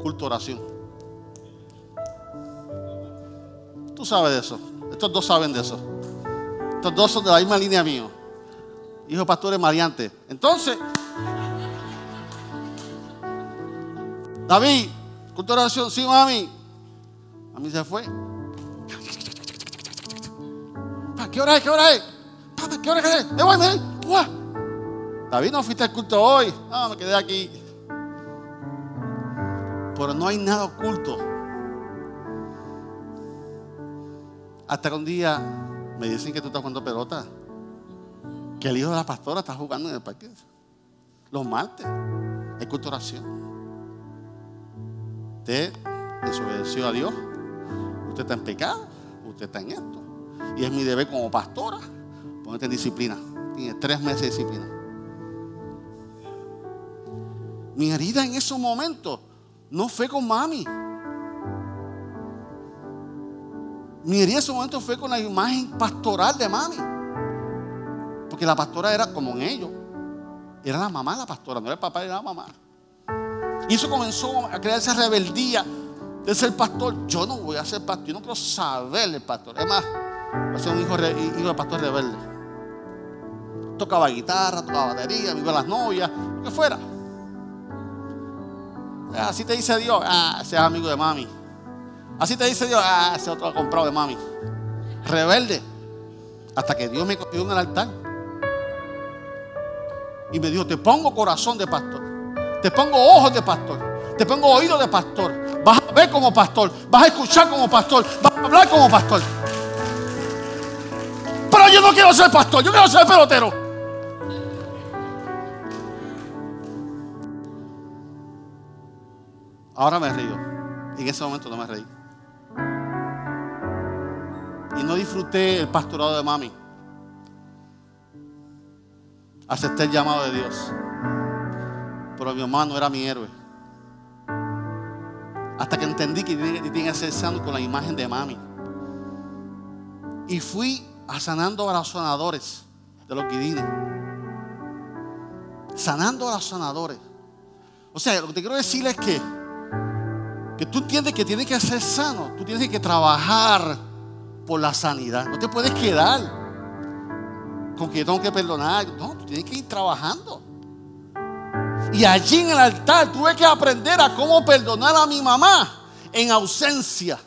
Culto oración. Tú sabes de eso. Estos dos saben de eso. Estos dos son de la misma línea mío. Hijo pastores Mariante. Entonces, David, Culto oración, sí, mami. Mami se fue. ¿Qué hora es? ¿Qué hora es? ¿qué hora es? Me voy, me voy. David, no fuiste al culto hoy. No, me quedé aquí. Pero no hay nada oculto. Hasta que un día me dicen que tú estás jugando pelota. Que el hijo de la pastora está jugando en el parque. Los martes. Hay culto oración. Usted desobedeció a Dios. Usted está en pecado. Usted está en esto. Y es mi deber como pastora ponerte en disciplina. Tiene tres meses de disciplina. Mi herida en esos momentos no fue con mami. Mi herida en esos momentos fue con la imagen pastoral de mami. Porque la pastora era como en ellos. Era la mamá la pastora, no era el papá, era la mamá. Y eso comenzó a crear esa rebeldía de ser pastor. Yo no voy a ser pastor, yo no quiero saber el pastor. Es más, Iba a ser un hijo, hijo de pastor rebelde. Tocaba guitarra, tocaba batería, vivía las novias, lo que fuera. Así te dice Dios, ah, ese es amigo de mami. Así te dice Dios, ah, ese otro ha comprado de mami. Rebelde. Hasta que Dios me cogió en el altar. Y me dijo, te pongo corazón de pastor. Te pongo ojos de pastor. Te pongo oídos de pastor. Vas a ver como pastor. Vas a escuchar como pastor. Vas a hablar como pastor. Pero yo no quiero ser pastor. Yo quiero ser pelotero. Ahora me río. En ese momento no me reí. Y no disfruté el pastorado de mami. Acepté el llamado de Dios. Pero mi hermano era mi héroe. Hasta que entendí que tenía que ser sano con la imagen de mami. Y fui a sanando a los sanadores de los guidines. Sanando a los sanadores. O sea, lo que te quiero decir es que, que tú entiendes que tienes que ser sano. Tú tienes que trabajar por la sanidad. No te puedes quedar con que yo tengo que perdonar. No, tú tienes que ir trabajando. Y allí en el altar tuve que aprender a cómo perdonar a mi mamá en ausencia.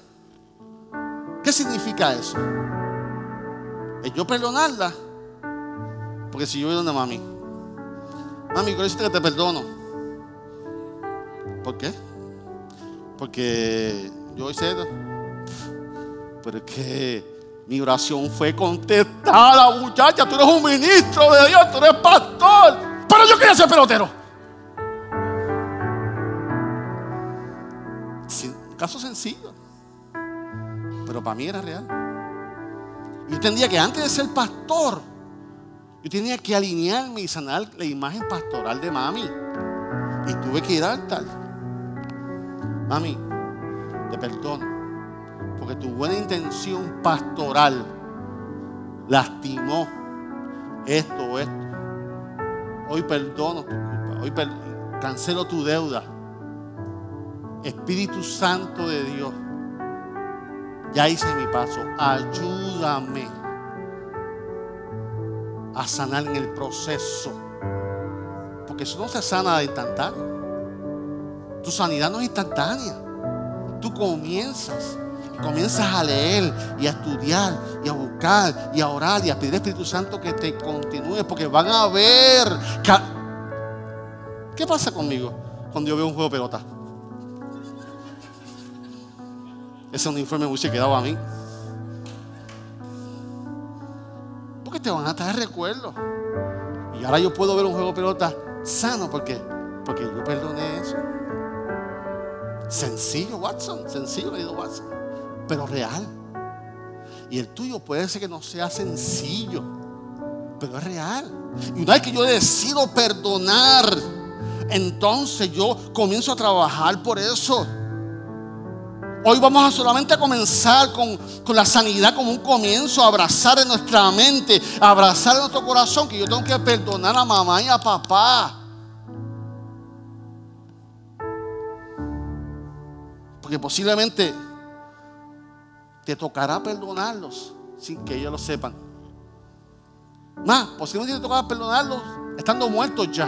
¿Qué significa eso? Es yo perdonarla. Porque si yo voy donde mami, mami, quiero decirte que te perdono. ¿Por qué? Porque yo hice esto. Pero es que mi oración fue contestada, muchacha. Tú eres un ministro de Dios, tú eres pastor. Pero yo quería ser pelotero. Caso sencillo. Pero para mí era real. Yo entendía que antes de ser pastor, yo tenía que alinearme y sanar la imagen pastoral de mami. Y tuve que ir al tal. Mami, te perdono. Porque tu buena intención pastoral lastimó esto o esto. Hoy perdono tu culpa. Hoy cancelo tu deuda Espíritu Santo de Dios, ya hice mi paso. Ayúdame a sanar en el proceso. Porque eso no se sana de instantáneo. Tu sanidad no es instantánea. Tú comienzas. Comienzas a leer y a estudiar y a buscar y a orar y a pedir al Espíritu Santo que te continúe porque van a ver. ¿Qué pasa conmigo cuando yo veo un juego de pelota? Ese uniforme me hubiese quedado a mí. Porque te van a traer recuerdos. Y ahora yo puedo ver un juego de pelota sano. ¿Por qué? Porque yo perdoné eso. Sencillo, Watson. Sencillo, querido Watson. Pero real. Y el tuyo puede ser que no sea sencillo. Pero es real. Y una vez que yo decido perdonar, entonces yo comienzo a trabajar por eso. Hoy vamos a solamente comenzar con, la sanidad como un comienzo, abrazar en nuestra mente, abrazar en nuestro corazón, que yo tengo que perdonar a mamá y a papá. Porque posiblemente te tocará perdonarlos sin que ellos lo sepan. Más, posiblemente te tocará perdonarlos estando muertos ya.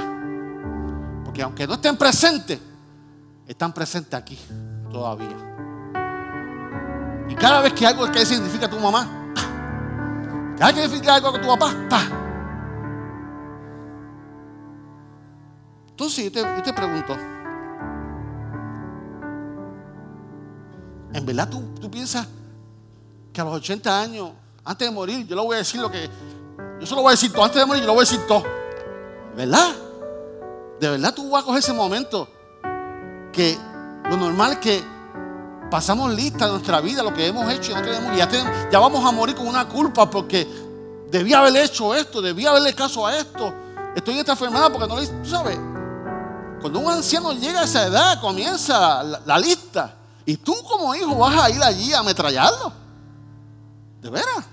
Porque aunque no estén presentes, están presentes aquí todavía. Y cada vez que algo que significa a tu mamá, cada vez que significa algo con tu papá, pa. Entonces yo te, yo te pregunto, ¿en verdad tú, tú piensas que a los 80 años, antes de morir, yo le voy a decir lo que, yo solo voy a decir todo, antes de morir yo lo voy a decir todo? ¿Verdad? De verdad tú vas a coger ese momento que lo normal es que pasamos lista de nuestra vida, lo que hemos hecho y no tenemos, ya, ya vamos a morir con una culpa porque debía haber hecho esto, debía haberle caso a esto. Estoy en esta enfermedad porque no le tú sabes. Cuando un anciano llega a esa edad, comienza la, lista. Y tú como hijo vas a ir allí a ametrallarlo. ¿De veras?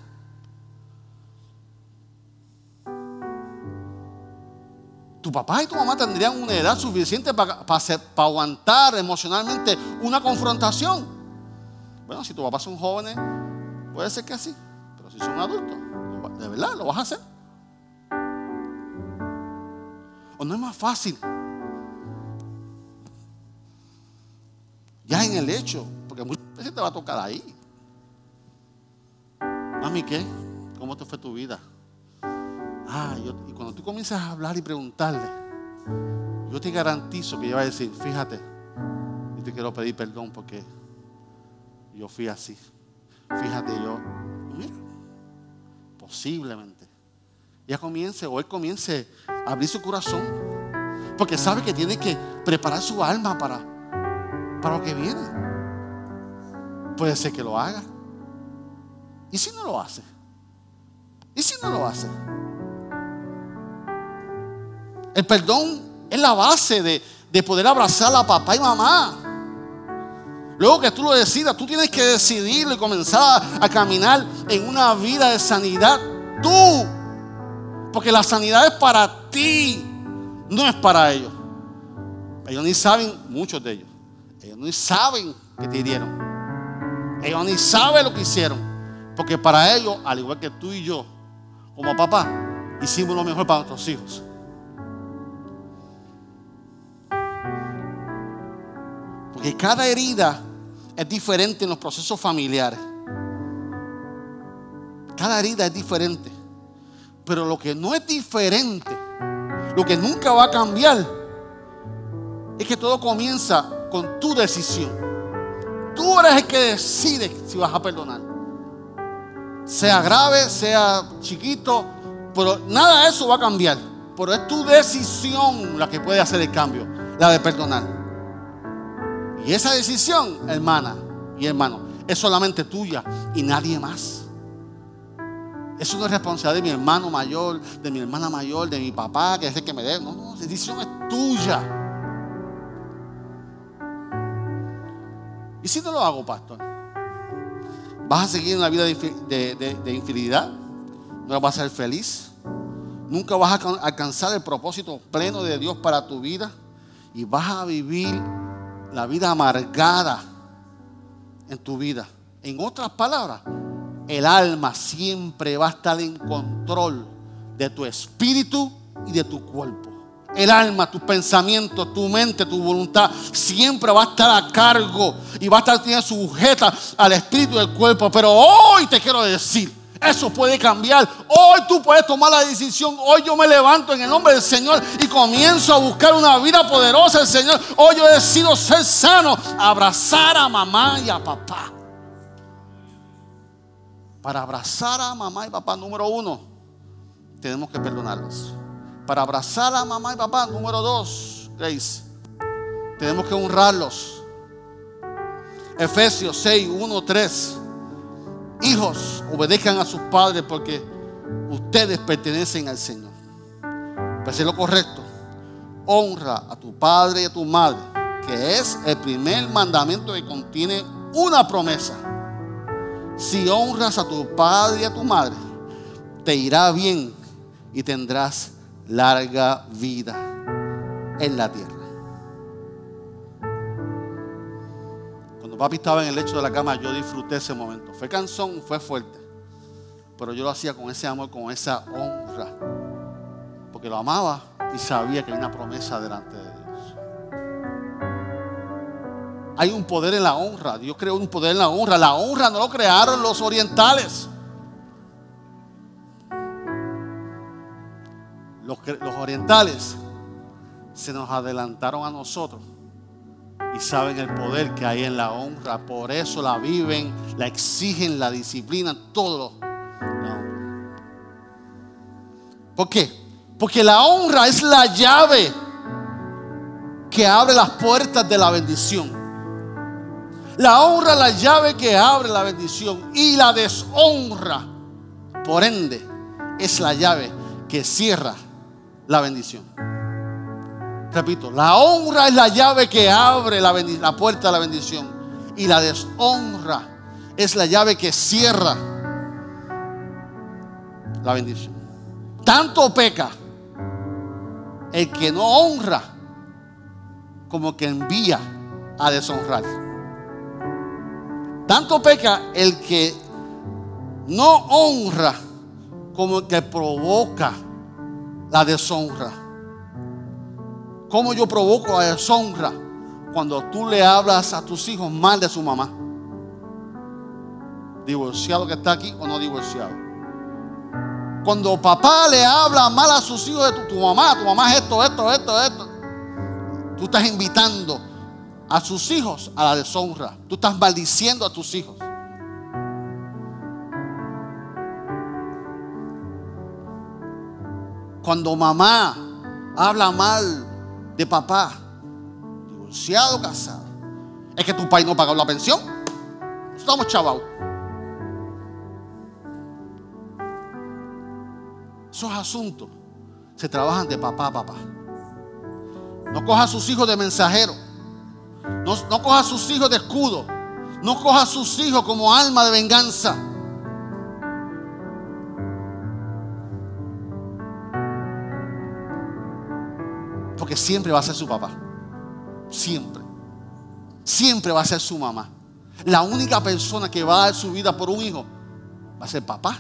Tu papá y tu mamá tendrían una edad suficiente para, aguantar emocionalmente una confrontación. Bueno, si tu papá son jóvenes, puede ser que así. Pero si son adultos, de verdad, lo vas a hacer. ¿O no es más fácil? Ya en el hecho, porque muchas veces te va a tocar ahí. Mami, ¿qué? ¿Cómo te fue tu vida? Ah, y cuando tú comienzas a hablar y preguntarle, yo te garantizo que ella va a decir, fíjate, yo te quiero pedir perdón porque yo fui así. Fíjate, yo, mira, posiblemente. Ella comience o él comience a abrir su corazón. Porque sabe que tiene que preparar su alma para, para lo que viene. Puede ser que lo haga. ¿Y si no lo hace? ¿Y si no lo hace? El perdón es la base de, de poder abrazar a papá y mamá. Luego que tú lo decidas, tú tienes que decidirlo y comenzar a caminar en una vida de sanidad. Tú. Porque la sanidad es para ti, no es para ellos. Ellos ni saben, muchos de ellos, ellos ni saben que te hirieron. Ellos ni saben lo que hicieron. Porque para ellos, al igual que tú y yo, como papá, hicimos lo mejor para nuestros hijos. Porque cada herida es diferente en los procesos familiares. Cada herida es diferente. Pero lo que no es diferente, lo que nunca va a cambiar, es que todo comienza con tu decisión. Tú eres el que decide si vas a perdonar. Sea grave, sea chiquito, pero nada de eso va a cambiar. Pero es tu decisión la que puede hacer el cambio, la de perdonar. Y esa decisión, hermana y hermano, es solamente tuya y nadie más. Eso no es responsabilidad de mi hermano mayor, de mi hermana mayor, de mi papá, que es el que me dé. No, no, la decisión es tuya. ¿Y si no lo hago, pastor? ¿Vas a seguir en la vida de, de infidelidad? ¿No vas a ser feliz? ¿Nunca vas a alcanzar el propósito pleno de Dios para tu vida? Y vas a vivir la vida amargada en tu vida. En otras palabras, el alma siempre va a estar en control de tu espíritu y de tu cuerpo. El alma, tus pensamientos, tu mente, tu voluntad, siempre va a estar a cargo y va a estar sujeta al espíritu del cuerpo. Pero hoy te quiero decir, eso puede cambiar. Hoy tú puedes tomar la decisión. Hoy yo me levanto en el nombre del Señor y comienzo a buscar una vida poderosa del Señor. Hoy yo decido ser sano, abrazar a mamá y a papá. Para abrazar a mamá y papá, número uno, tenemos que perdonarlos. Para abrazar a mamá y papá, número dos, Grace, tenemos que honrarlos. Efesios 6, 1, 3. Hijos, obedezcan a sus padres porque ustedes pertenecen al Señor. Pues es lo correcto. Honra a tu padre y a tu madre, que es el primer mandamiento que contiene una promesa. Si honras a tu padre y a tu madre, te irá bien y tendrás larga vida en la tierra. Papi estaba en el lecho de la cama, yo disfruté ese momento. Fue cansón, fue fuerte. Pero yo lo hacía con ese amor, con esa honra. Porque lo amaba y sabía que hay una promesa delante de Dios. Hay un poder en la honra. Dios creó un poder en la honra. La honra no lo crearon los orientales. Los orientales se nos adelantaron a nosotros y saben el poder que hay en la honra. Por eso la viven, la exigen, la disciplinan, todo. ¿Por qué? Porque la honra es la llave que abre las puertas de la bendición. La honra es la llave que abre la bendición. Y la deshonra, por ende, es la llave que cierra la bendición. Repito, la honra es la llave que abre la, puerta de la bendición. Y la deshonra es la llave que cierra la bendición. Tanto peca el que no honra como que envía a deshonrar. Tanto peca el que no honra como que provoca la deshonra. ¿Cómo yo provoco la deshonra? Cuando tú le hablas a tus hijos mal de su mamá. Divorciado que está aquí o no divorciado. Cuando papá le habla mal a sus hijos de tu, tu mamá, tu mamá es esto, esto, esto, esto. Tú estás invitando a sus hijos a la deshonra. Tú estás maldiciendo a tus hijos. Cuando mamá habla mal de papá, divorciado, casado, es que tu país no pagó la pensión. Estamos chavados. Esos asuntos se trabajan de papá a papá. No coja a sus hijos de mensajero. No, no coja a sus hijos de escudo. No coja a sus hijos como alma de venganza. Porque siempre va a ser su papá. Siempre. Siempre va a ser su mamá. La única persona que va a dar su vida por un hijo va a ser papá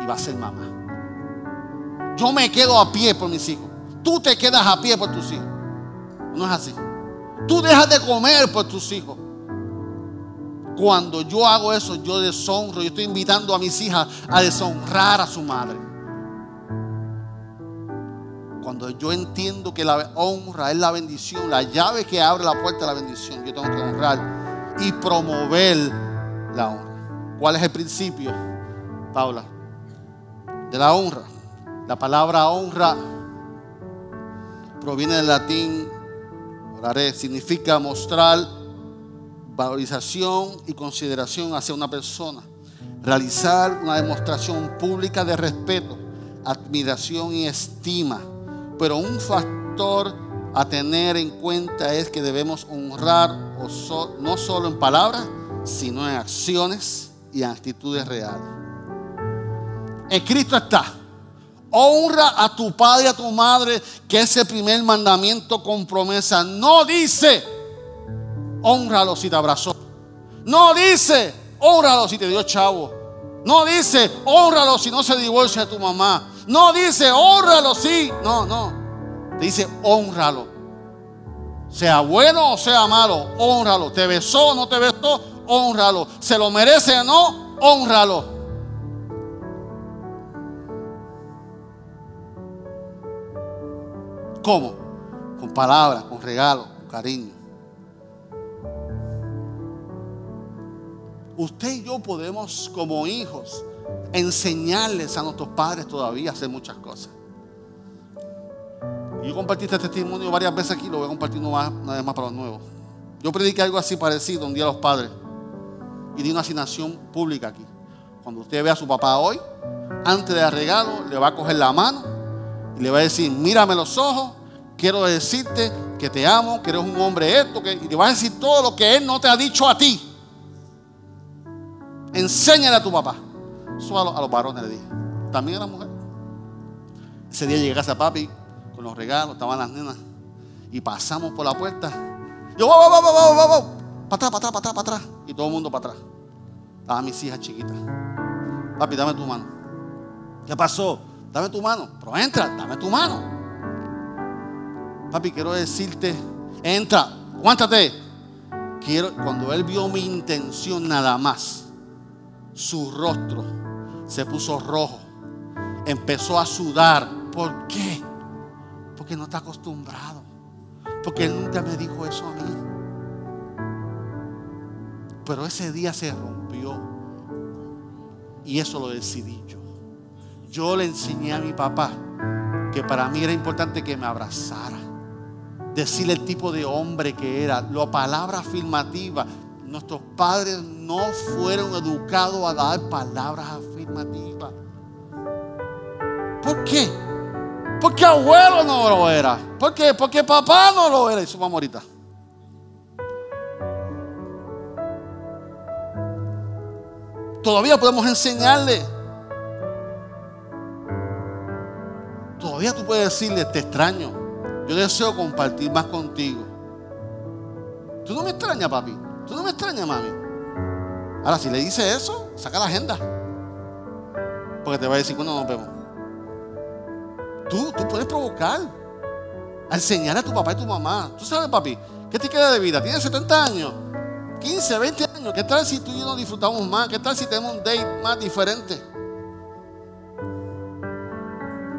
y va a ser mamá. Yo me quedo a pie por mis hijos. Tú te quedas a pie por tus hijos. No es así. Tú dejas de comer por tus hijos. Cuando yo hago eso, yo deshonro. Yo estoy invitando a mis hijas a deshonrar a su madre. Cuando yo entiendo que la honra es la bendición, la llave que abre la puerta a la bendición, yo tengo que honrar y promover la honra. ¿Cuál es el principio, Paula? De la honra. La palabra honra proviene del latín oraré, significa mostrar valorización y consideración hacia una persona. Realizar una demostración pública de respeto, admiración y estima. Pero un factor a tener en cuenta es que debemos honrar no solo en palabras, sino en acciones y actitudes reales. En Cristo está. Honra a tu padre y a tu madre, que es el primer mandamiento con promesa. No dice, honralo si te abrazó. No dice, honralo si te dio chavo. No dice, honralo si no se divorcia de tu mamá. No dice, honralo si. No, no. Dice, honralo. Sea bueno o sea malo, honralo. Te besó o no te besó, honralo. Se lo merece o no, honralo. ¿Cómo? Con palabras, con regalos, con cariño. Usted y yo podemos como hijos enseñarles a nuestros padres todavía a hacer muchas cosas. Yo compartí este testimonio varias veces aquí, lo voy a compartir una vez más para los nuevos. Yo prediqué algo así parecido un día a los padres y di una asignación pública aquí. Cuando usted ve a su papá hoy, antes de dar regalo, le va a coger la mano y le va a decir, mírame los ojos quiero decirte que te amo, que eres un hombre esto, que, y te va a decir todo lo que él no te ha dicho a ti. Enséñale a tu papá. Eso a, los, varones le dije. También a la mujer. Ese día llegué a papi con los regalos, estaban las nenas. Y pasamos por la puerta. Yo, va, va, va, va, va, va. Para atrás, para atrás, para atrás, para atrás. Y todo el mundo para atrás. Estaban mis hijas chiquitas. Papi, dame tu mano. ¿Qué pasó? Dame tu mano. Pero entra, dame tu mano. Papi, quiero decirte, entra, aguántate. Quiero, cuando él vio mi intención nada más, su rostro se puso rojo, empezó a sudar. ¿Por qué? Porque no está acostumbrado. Porque él nunca me dijo eso a mí. Pero ese día se rompió. Y eso lo decidí yo. Yo le enseñé a mi papá que para mí era importante que me abrazara decirle el tipo de hombre que era, la palabra afirmativa. Nuestros padres no fueron educados a dar palabras afirmativas. ¿Por qué? Porque abuelo no lo era. ¿Por qué? Porque papá no lo era. Y su mamá ahorita. Todavía podemos enseñarle. Todavía tú puedes decirle, te extraño. Yo deseo compartir más contigo. Tú no me extrañas, papi. Tú no me extrañas, mami. Ahora, si le dice eso, saca la agenda. Porque te va a decir cuando nos vemos. Tú, tú puedes provocar. A enseñar a tu papá y tu mamá. Tú sabes, papi, ¿qué te queda de vida? Tienes 70 años, 15, 20 años. ¿Qué tal si tú y yo nos disfrutamos más? ¿Qué tal si tenemos un date más diferente?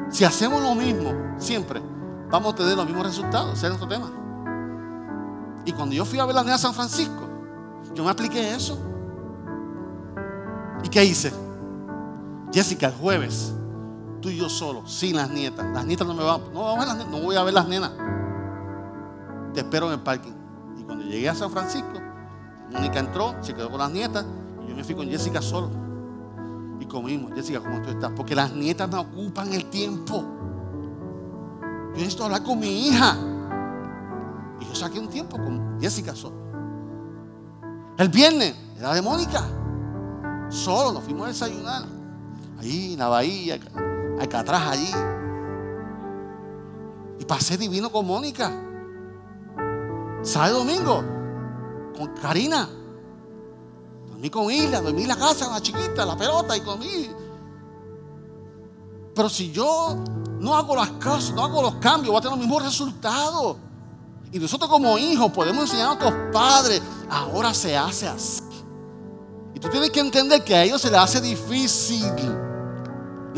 Si hacemos lo mismo siempre, vamos a tener los mismos resultados. Ese es nuestro tema. Y cuando yo fui a ver la nena San Francisco, yo me apliqué eso. ¿Y qué hice? Jessica, el jueves, tú y yo solo, sin las nietas. Las nietas no me van, no, no voy a ver las nenas. Te espero en el parking. Y cuando llegué a San Francisco, Mónica entró, se quedó con las nietas y yo me fui con Jessica solo. Y comimos, Jessica, ¿cómo tú estás? Porque las nietas me ocupan el tiempo. Yo necesito hablar con mi hija. Y yo saqué un tiempo con Jessica solo. El viernes era de Mónica. Solo nos fuimos a desayunar. Ahí en la bahía, acá atrás, allí. Y pasé divino con Mónica. Sábado domingo, con Karina. Dormí con Isla, dormí en la casa, la chiquita, la pelota y comí. Pero si yo no hago las cosas, no hago los cambios, voy a tener los mismos resultados. Y nosotros como hijos podemos enseñar a nuestros padres, ahora se hace así. Y tú tienes que entender que a ellos se les hace difícil,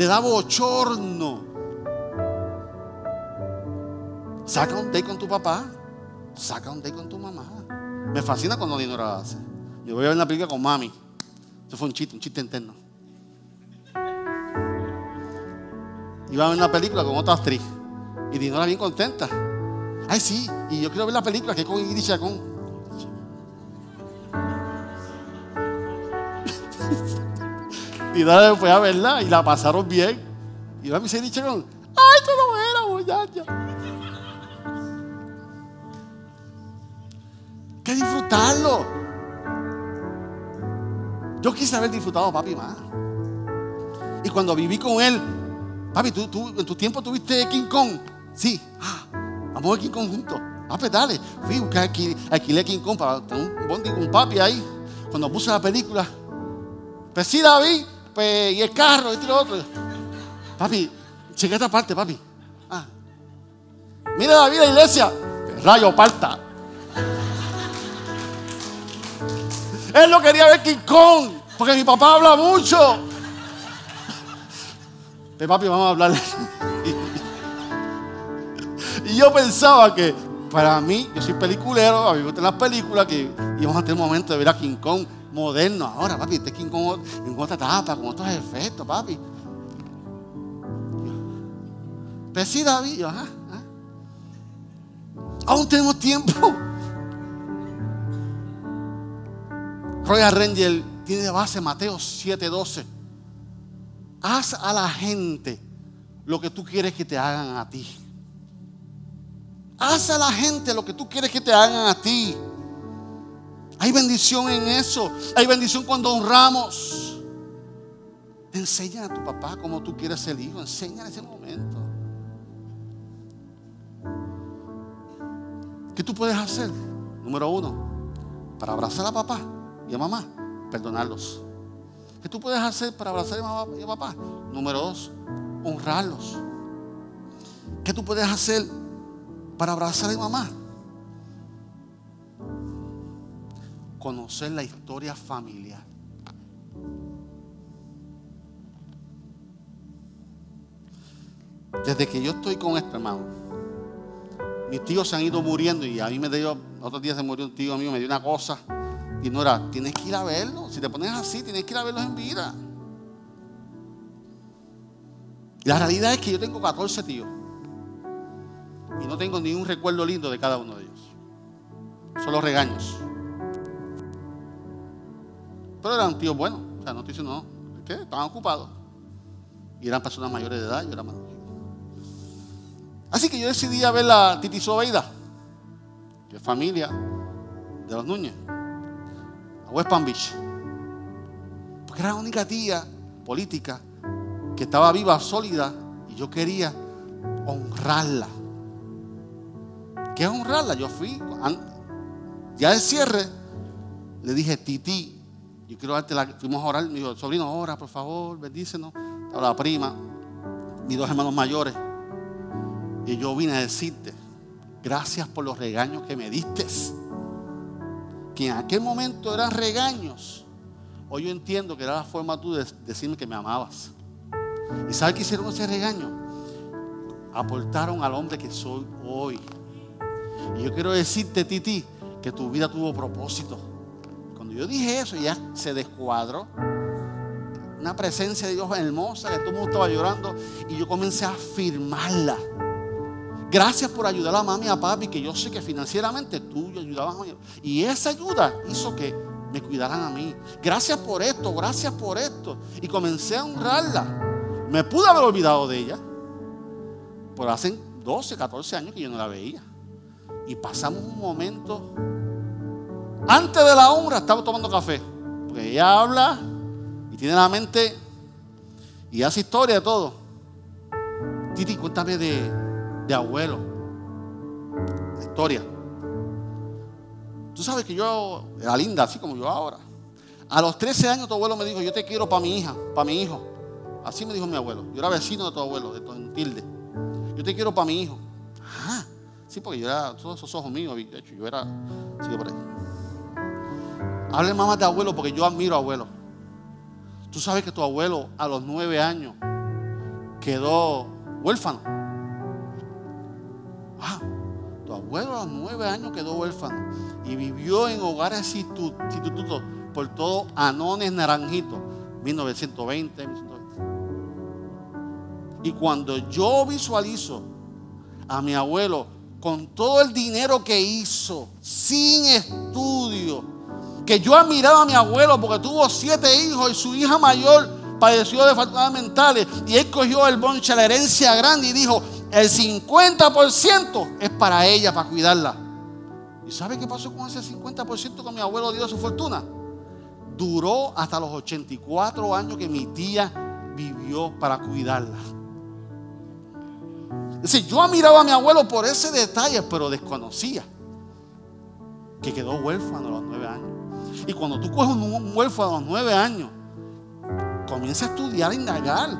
le da bochorno. Saca un date con tu papá, saca un date con tu mamá. Me fascina cuando Dinora hace. Yo voy a ver una película con mami. Eso fue un chiste, un chiste interno. Iba a ver una película con otra actriz. Y Dinora bien contenta. Ay, sí, y yo quiero ver la película que es con Ingrid Chacón. Dinora fue a verla y la pasaron bien. Y va a mi Ingrid Chacón. Ay, esto no era, muchacha. que disfrutarlo. Yo quise haber disfrutado a papi más. Y cuando viví con él, papi, ¿tú, tú en tu tiempo tuviste King Kong. Sí, ah, vamos a King Kong juntos. Ah, pues dale. Fui a buscar alquilé King Kong para un bondi con papi ahí. Cuando puse la película, pues sí, David, pues, y el carro, y lo otro. Papi, cheque esta parte, papi. Ah. Mira David, la iglesia. Rayo, parta. Él no quería ver King Kong, porque mi papá habla mucho. Pero papi, vamos a hablar. y yo pensaba que para mí, yo soy peliculero, a mí me gustan las películas, que íbamos a tener un momento de ver a King Kong moderno. Ahora, papi, este King Kong en otra etapa, con otros efectos, papi. Pero sí, David, ajá, Aún tenemos tiempo. Royal Ranger tiene de base Mateo 7:12. Haz a la gente lo que tú quieres que te hagan a ti. Haz a la gente lo que tú quieres que te hagan a ti. Hay bendición en eso. Hay bendición cuando honramos. Enseña a tu papá como tú quieres ser hijo. Enseña en ese momento. ¿Qué tú puedes hacer? Número uno, para abrazar a papá y a mamá, perdonarlos. ¿Qué tú puedes hacer para abrazar a mamá y a papá? Número dos, honrarlos. ¿Qué tú puedes hacer para abrazar a mamá? Conocer la historia familiar. Desde que yo estoy con este hermano, mis tíos se han ido muriendo y a mí me dio, otros días se murió un tío mío, me dio una cosa y no era, tienes que ir a verlo. Si te pones así, tienes que ir a verlos en vida. La realidad es que yo tengo 14 tíos. Y no tengo ni un recuerdo lindo de cada uno de ellos. Solo regaños. Pero eran tíos buenos. O sea, no estoy diciendo, no. ¿Qué? Estaban ocupados. Y eran personas mayores de edad. Yo era más. Así que yo decidí a ver la Titi Sobeida, que es familia de los Núñez a West Palm Beach. Porque era la única tía política que estaba viva, sólida, y yo quería honrarla. ¿Qué es honrarla? Yo fui, ya de cierre, le dije, Titi, yo quiero darte la. Fuimos a orar, me dijo, sobrino, ora, por favor, bendícenos. estaba la prima, mis dos hermanos mayores. Y yo vine a decirte, gracias por los regaños que me diste. Que en aquel momento eran regaños. Hoy yo entiendo que era la forma tú de decirme que me amabas. ¿Y sabes qué hicieron ese regaño? Aportaron al hombre que soy hoy. Y yo quiero decirte, Titi, que tu vida tuvo propósito. Yo dije eso, ya se descuadró una presencia de Dios hermosa, que todo el mundo estaba llorando. Y yo comencé a afirmarla. Gracias por ayudar a mami y a papi, que yo sé que financieramente tú ayudabas a mí. Y esa ayuda hizo que me cuidaran a mí. Gracias por esto, gracias por esto. Y comencé a honrarla. Me pude haber olvidado de ella. Por hace 12, 14 años que yo no la veía. Y pasamos un momento. Antes de la honra estaba tomando café. Porque ella habla tiene la mente y hace historia de todo. Titi, cuéntame de, de abuelo. La historia. Tú sabes que yo era linda, así como yo ahora. A los 13 años tu abuelo me dijo, yo te quiero para mi hija, para mi hijo. Así me dijo mi abuelo. Yo era vecino de tu abuelo, de Tilde. Yo te quiero para mi hijo. Ah, sí, porque yo era, todos esos ojos míos, de hecho, yo era, sí, por ahí. Hable más de abuelo porque yo admiro a abuelo. Tú sabes que tu abuelo a los nueve años quedó huérfano. tu abuelo a los nueve años quedó huérfano y vivió en hogares institutos por todo Anones Naranjito, 1920, 1920. Y cuando yo visualizo a mi abuelo con todo el dinero que hizo, sin estudio, que yo admiraba a mi abuelo porque tuvo siete hijos y su hija mayor padeció de facultades mentales y él cogió el bonche, la herencia grande y dijo, el 50% es para ella, para cuidarla. ¿Y sabe qué pasó con ese 50% que mi abuelo dio su fortuna? Duró hasta los 84 años que mi tía vivió para cuidarla. Es decir, yo admiraba a mi abuelo por ese detalle, pero desconocía que quedó huérfano a los nueve años. Y cuando tú coges un huérfano a los nueve años, comienza a estudiar, a indagar.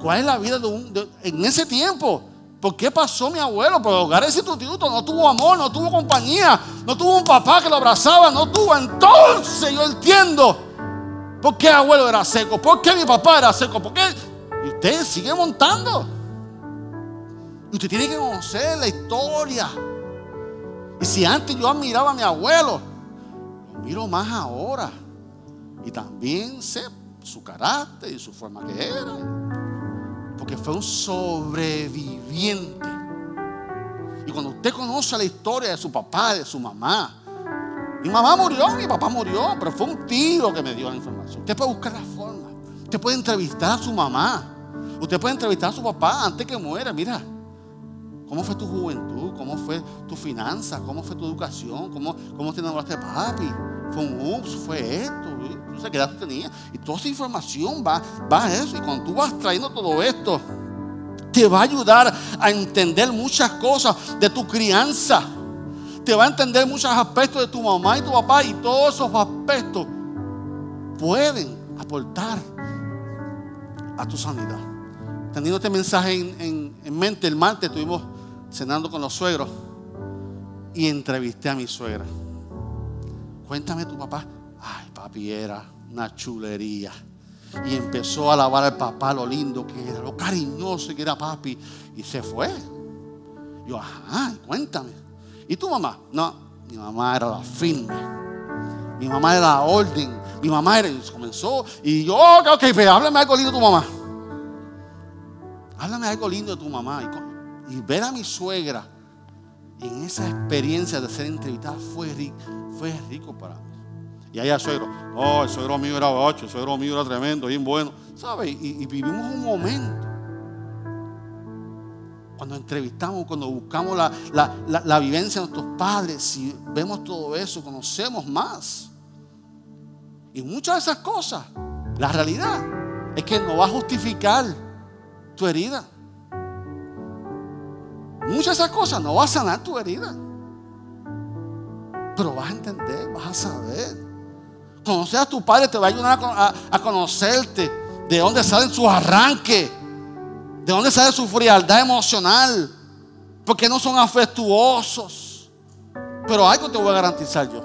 ¿Cuál es la vida de un, en ese tiempo? ¿Por qué pasó mi abuelo? Por hogares instituto no tuvo amor, no tuvo compañía, no tuvo un papá que lo abrazaba, no tuvo. Entonces yo entiendo por qué abuelo era seco, por qué mi papá era seco, por qué. Y usted sigue montando. Y usted tiene que conocer la historia. Y si antes yo admiraba a mi abuelo, miro más ahora. Y también sé su carácter y su forma que era. Porque fue un sobreviviente. Y cuando usted conoce la historia de su papá, de su mamá, mi mamá murió, mi papá murió, pero fue un tío que me dio la información. Usted puede buscar la forma. Usted puede entrevistar a su mamá. Usted puede entrevistar a su papá antes que muera. Mira, ¿cómo fue tu juventud? ¿Cómo fue tu finanza? ¿Cómo fue tu educación? ¿Cómo, cómo te enamoraste papi? fue un ups, fue esto, qué edad tenía. Y toda esa información va, va a eso. Y cuando tú vas trayendo todo esto, te va a ayudar a entender muchas cosas de tu crianza. Te va a entender muchos aspectos de tu mamá y tu papá. Y todos esos aspectos pueden aportar a tu sanidad. Teniendo este mensaje en, en mente, el martes estuvimos cenando con los suegros y entrevisté a mi suegra. Cuéntame tu papá. Ay, papi era una chulería. Y empezó a alabar al papá lo lindo que era, lo cariñoso que era papi. Y se fue. Yo, ajá, cuéntame. ¿Y tu mamá? No, mi mamá era la firme. Mi mamá era la orden. Mi mamá era, comenzó. Y yo, ok, pero háblame algo lindo de tu mamá. Háblame algo lindo de tu mamá. Y, y ver a mi suegra en esa experiencia de ser entrevistada fue rico fue rico para mí. Y allá suegro, oh, el suegro mío era ocho, el suegro mío era tremendo, bien bueno. ¿Sabes? Y, vivimos un momento. Cuando entrevistamos, cuando buscamos la, vivencia de nuestros padres, si vemos todo eso, conocemos más. Y muchas de esas cosas, la realidad es que no va a justificar tu herida. Muchas de esas cosas no va a sanar tu herida. Pero vas a entender, vas a saber. Conocer a tu padre te va a ayudar a, conocerte ¿De dónde salen sus arranques? ¿De dónde sale su frialdad emocional? Porque no son afectuosos. Pero algo te voy a garantizar yo.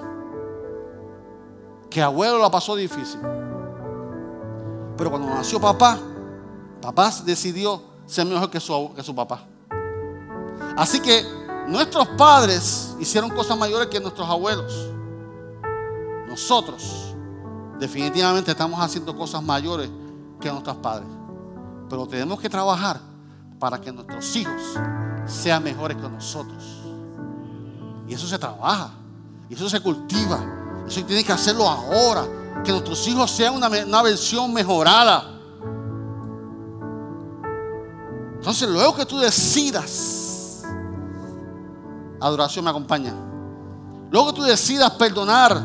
Que abuelo la pasó difícil. Pero cuando nació papá, papá decidió ser mejor que su, que su papá. Así que nuestros padres hicieron cosas mayores que nuestros abuelos. Nosotros definitivamente estamos haciendo cosas mayores que nuestros padres. Pero tenemos que trabajar para que nuestros hijos sean mejores que nosotros. Y eso se trabaja. Y eso se cultiva. Eso tiene que hacerlo ahora. Que nuestros hijos sean una, una versión mejorada. Entonces, luego que tú decidas, adoración me acompaña. Luego que tú decidas perdonar,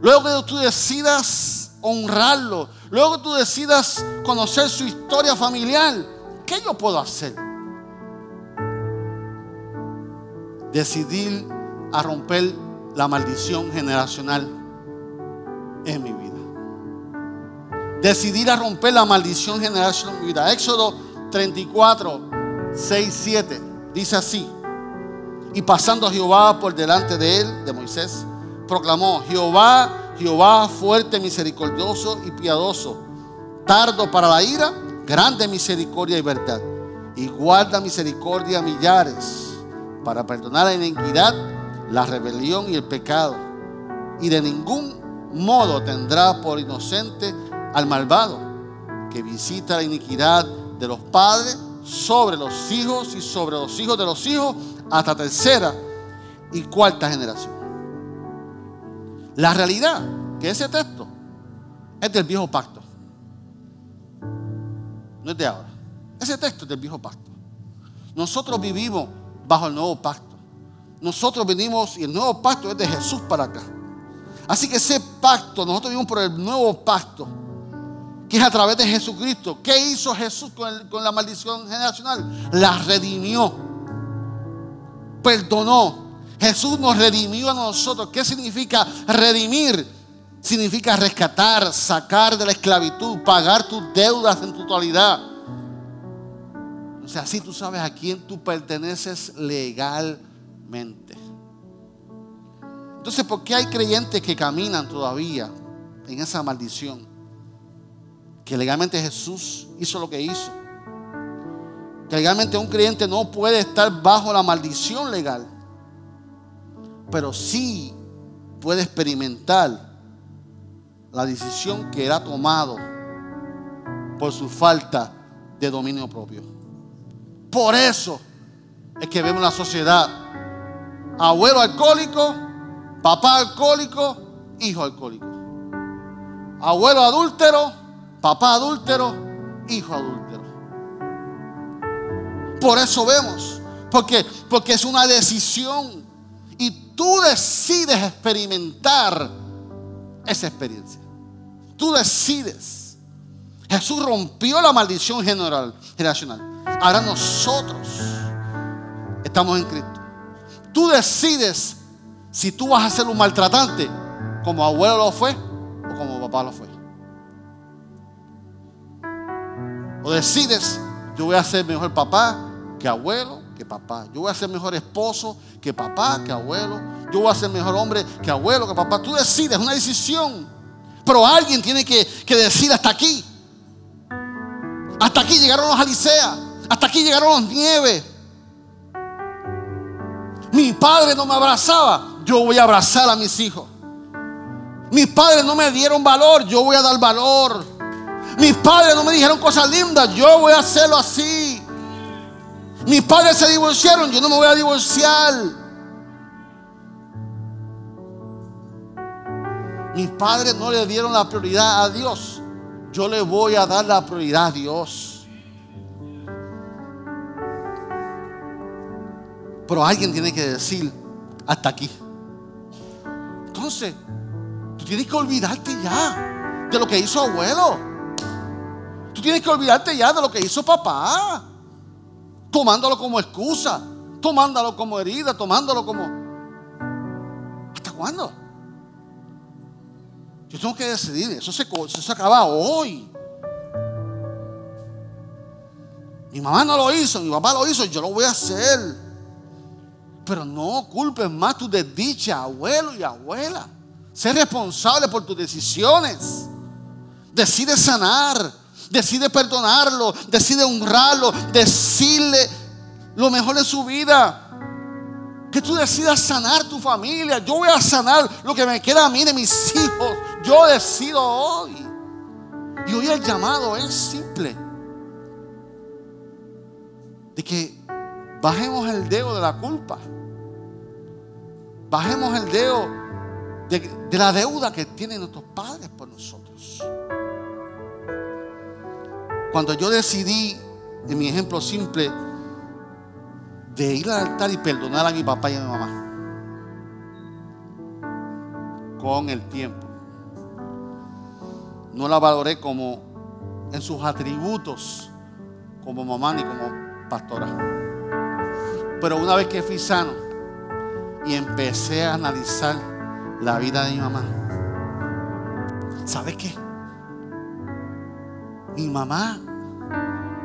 luego que tú decidas honrarlo, luego que tú decidas conocer su historia familiar, ¿qué yo puedo hacer? Decidir a romper la maldición generacional en mi vida. Decidir a romper la maldición generacional en mi vida. Éxodo 34, 6, 7 dice así. Y pasando a Jehová por delante de él, de Moisés, proclamó, Jehová, Jehová fuerte, misericordioso y piadoso, tardo para la ira, grande misericordia y verdad, y guarda misericordia a millares, para perdonar la iniquidad, la rebelión y el pecado, y de ningún modo tendrá por inocente al malvado, que visita la iniquidad de los padres sobre los hijos y sobre los hijos de los hijos hasta tercera y cuarta generación. La realidad que ese texto es del viejo pacto. No es de ahora. Ese texto es del viejo pacto. Nosotros vivimos bajo el nuevo pacto. Nosotros venimos y el nuevo pacto es de Jesús para acá. Así que ese pacto, nosotros vivimos por el nuevo pacto, que es a través de Jesucristo. ¿Qué hizo Jesús con, con la maldición generacional? La redimió, Jesús nos redimió a nosotros. ¿Qué significa redimir? Significa rescatar, sacar de la esclavitud, pagar tus deudas en totalidad. O sea, así tú sabes a quién tú perteneces legalmente. Entonces, ¿por qué hay creyentes que caminan todavía en esa maldición? Que legalmente Jesús hizo lo que hizo. Que legalmente un creyente no puede estar bajo la maldición legal. Pero sí puede experimentar la decisión que era tomado por su falta de dominio propio. Por eso es que vemos la sociedad abuelo alcohólico, papá alcohólico, hijo alcohólico. Abuelo adúltero, papá adúltero, hijo adúltero. Por eso vemos, porque porque es una decisión y tú decides experimentar esa experiencia. Tú decides. Jesús rompió la maldición general, generacional. Ahora nosotros estamos en Cristo. Tú decides si tú vas a ser un maltratante como abuelo lo fue o como papá lo fue. O decides, yo voy a ser mejor papá que abuelo, que papá. Yo voy a ser mejor esposo que papá, que abuelo. Yo voy a ser mejor hombre que abuelo, que papá. Tú decides, es una decisión. Pero alguien tiene que, que decir hasta aquí. Hasta aquí llegaron los Aliceas. Hasta aquí llegaron los Nieves. Mi padre no me abrazaba. Yo voy a abrazar a mis hijos. Mis padres no me dieron valor. Yo voy a dar valor. Mis padres no me dijeron cosas lindas. Yo voy a hacerlo así. Mis padres se divorciaron, yo no me voy a divorciar. Mis padres no le dieron la prioridad a Dios. Yo le voy a dar la prioridad a Dios. Pero alguien tiene que decir hasta aquí. Entonces, tú tienes que olvidarte ya de lo que hizo abuelo. Tú tienes que olvidarte ya de lo que hizo papá tomándolo como excusa, tomándolo como herida, tomándolo como... ¿Hasta cuándo? Yo tengo que decidir, eso se, eso acaba hoy. Mi mamá no lo hizo, mi papá lo hizo, yo lo voy a hacer. Pero no culpes más tu desdicha, abuelo y abuela. Sé responsable por tus decisiones. Decide sanar, decide perdonarlo, decide honrarlo, decirle lo mejor de su vida. Que tú decidas sanar tu familia. Yo voy a sanar lo que me queda a mí de mis hijos. Yo decido hoy. Y hoy el llamado es simple. De que bajemos el dedo de la culpa. Bajemos el dedo de, de la deuda que tienen nuestros padres por nosotros. Cuando yo decidí, en mi ejemplo simple, de ir al altar y perdonar a mi papá y a mi mamá. Con el tiempo. No la valoré como en sus atributos, como mamá ni como pastora. Pero una vez que fui sano y empecé a analizar la vida de mi mamá, ¿sabes qué? Mi mamá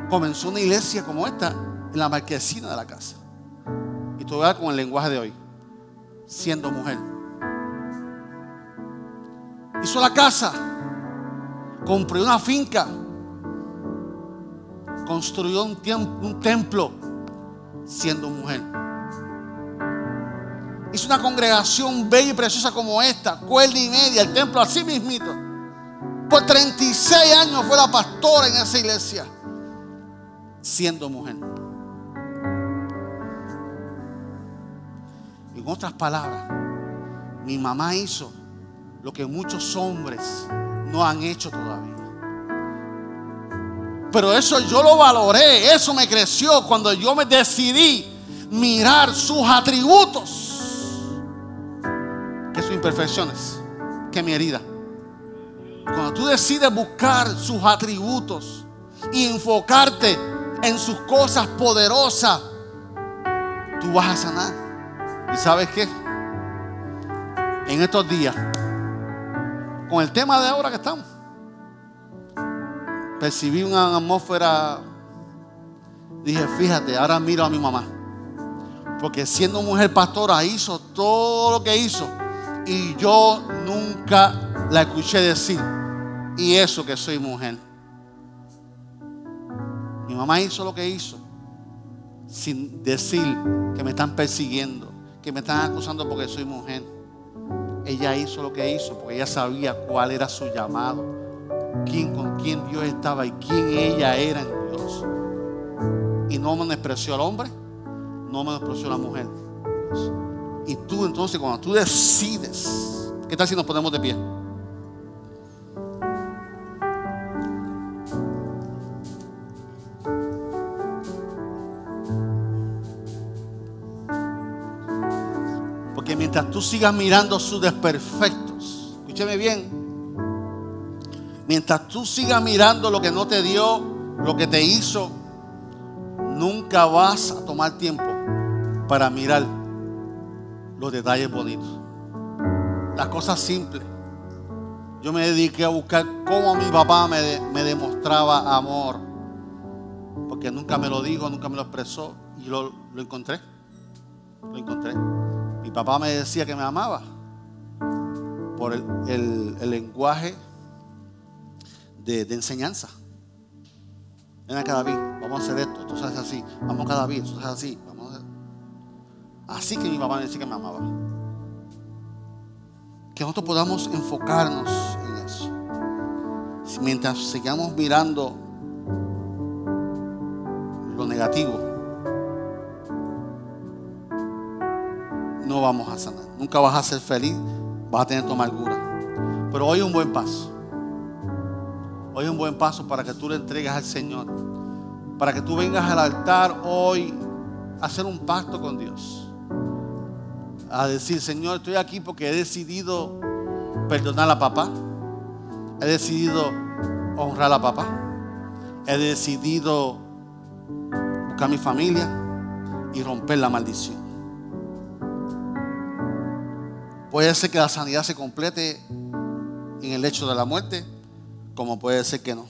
comenzó una iglesia como esta en la marquesina de la casa. Y te voy a dar con el lenguaje de hoy. Siendo mujer. Hizo la casa. Compró una finca. Construyó un, un templo siendo mujer. Hizo una congregación bella y preciosa como esta, cuerda y media, el templo así mismito. Por 36 años fue la pastora en esa iglesia, siendo mujer. En otras palabras, mi mamá hizo lo que muchos hombres no han hecho todavía. Pero eso yo lo valoré, eso me creció cuando yo me decidí mirar sus atributos, que sus imperfecciones, que mi herida. Cuando tú decides buscar sus atributos y enfocarte en sus cosas poderosas, tú vas a sanar. ¿Y sabes qué? En estos días, con el tema de ahora que estamos, percibí una atmósfera. Dije, fíjate, ahora miro a mi mamá. Porque siendo mujer pastora hizo todo lo que hizo. Y yo nunca la escuché decir, y eso que soy mujer. Mi mamá hizo lo que hizo sin decir que me están persiguiendo que me están acusando porque soy mujer. Ella hizo lo que hizo porque ella sabía cuál era su llamado, quién con quién Dios estaba y quién ella era en Dios. Y no menospreció al hombre, no menospreció a la mujer. Y tú entonces cuando tú decides, ¿qué tal si nos ponemos de pie? Tú sigas mirando sus desperfectos, escúcheme bien, mientras tú sigas mirando lo que no te dio, lo que te hizo, nunca vas a tomar tiempo para mirar los detalles bonitos, las cosas simples. Yo me dediqué a buscar cómo mi papá me, demostraba amor, porque nunca me lo dijo, nunca me lo expresó, y lo encontré, lo encontré. Papá me decía que me amaba por el, lenguaje de, enseñanza. Ven acá David, vamos a hacer esto, tú sabes así, vamos cada David, tú sabes así, vamos a hacer. Así que mi papá me decía que me amaba. Que nosotros podamos enfocarnos en eso. Mientras sigamos mirando lo negativo, no vamos a sanar. Nunca vas a ser feliz, vas a tener tu amargura. Pero hoy un buen paso. Hoy un buen paso para que tú le entregues al Señor. Para que tú vengas al altar hoy a hacer un pacto con Dios. A decir, Señor, estoy aquí porque he decidido perdonar a papá. He decidido honrar a papá. He decidido buscar mi familia y romper la maldición. Puede ser que la sanidad se complete en el hecho de la muerte, como puede ser que no.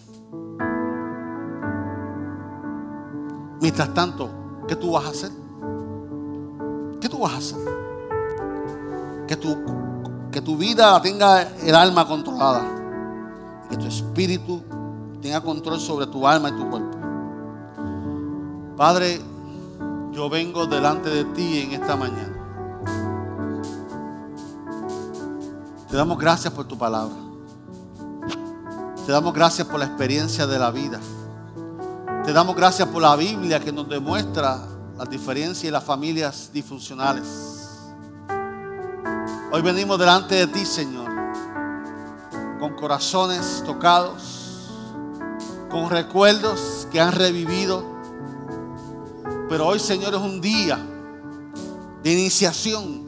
Mientras tanto, ¿qué tú vas a hacer? ¿Qué tú vas a hacer? Que tu, que tu vida tenga el alma controlada. Que tu espíritu tenga control sobre tu alma y tu cuerpo. Padre, yo vengo delante de ti en esta mañana. Te damos gracias por tu palabra. Te damos gracias por la experiencia de la vida. Te damos gracias por la Biblia que nos demuestra las diferencias y las familias disfuncionales. Hoy venimos delante de ti, Señor, con corazones tocados, con recuerdos que han revivido. Pero hoy, Señor, es un día de iniciación.